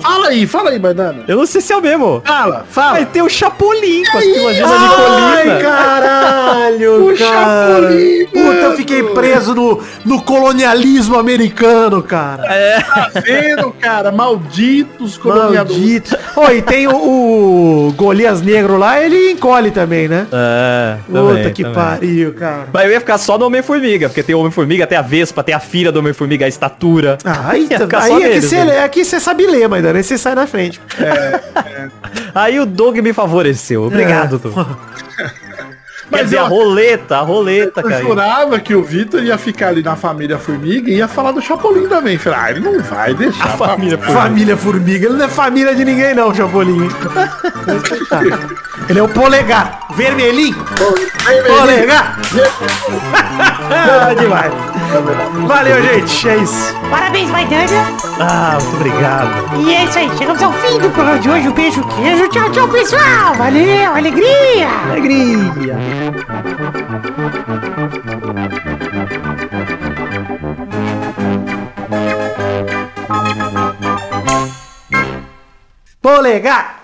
Fala aí, fala aí, Maidana. Eu não sei se é o mesmo. Fala, fala. Vai ter o Chapolin com as aí? pilaginas Ai, caralho, [LAUGHS] O cara. Chapolin, Puta, eu mano. fiquei preso no, no colonialismo americano, cara. Tá vendo, cara? Malditos coloniadores. Maldito. Oi, e tem o, o Golias Negro lá, ele encolhe também, né? É, Puta também, que também. pariu, cara. Mas eu ia ficar só no Homem-Formiga, porque tem o Homem-Formiga, tem a Vespa, tem a filha do Homem-Formiga, a estatura. Ah, aí, ficar só aí é que você né? é que você sabe ler, mas daí você sai na frente. Aí o Doug me favoreceu. Obrigado, É. [LAUGHS] Mas Quer dizer, eu- a roleta, a roleta, Eu cara. jurava que o Vitor ia ficar ali na família Formiga e ia falar do Chapolin também. Falei, ah, ele não vai deixar. A família Formiga. Família Formiga, ele não é família de ninguém não, Chapolin. [LAUGHS] Ele é o polegar, vermelhinho, polegar. [LAUGHS] Ah, demais. Valeu, gente, é isso. Parabéns, Maidana. Ah, muito obrigado. E é isso aí. Chegamos ao fim do programa de hoje. Um beijo, queijo. Tchau, tchau, pessoal. Valeu, alegria. Alegria. Polegar,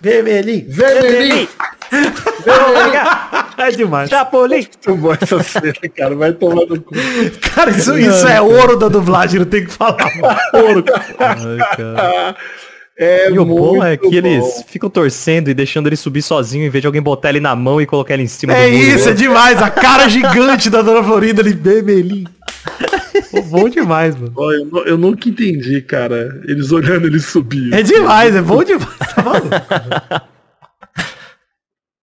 vermelhinho. Vermelhinho. É demais. Chapolin. Muito bom essa cena, cara. Vai tomar no cu. Cara, isso, isso é ouro da dublagem, não tem o que falar. Ouro. [LAUGHS] Ai, cara. É E o bom é que eles bom. ficam torcendo e deixando ele subir sozinho em vez de alguém botar ele na mão e colocar ele em cima É do muro. isso, é demais. A cara gigante da Dona Florinda ali. Pô, bom demais, mano. Ó, eu, eu nunca entendi, cara. Eles olhando ele subir. É demais, é bom [LAUGHS] demais. Tá maluco?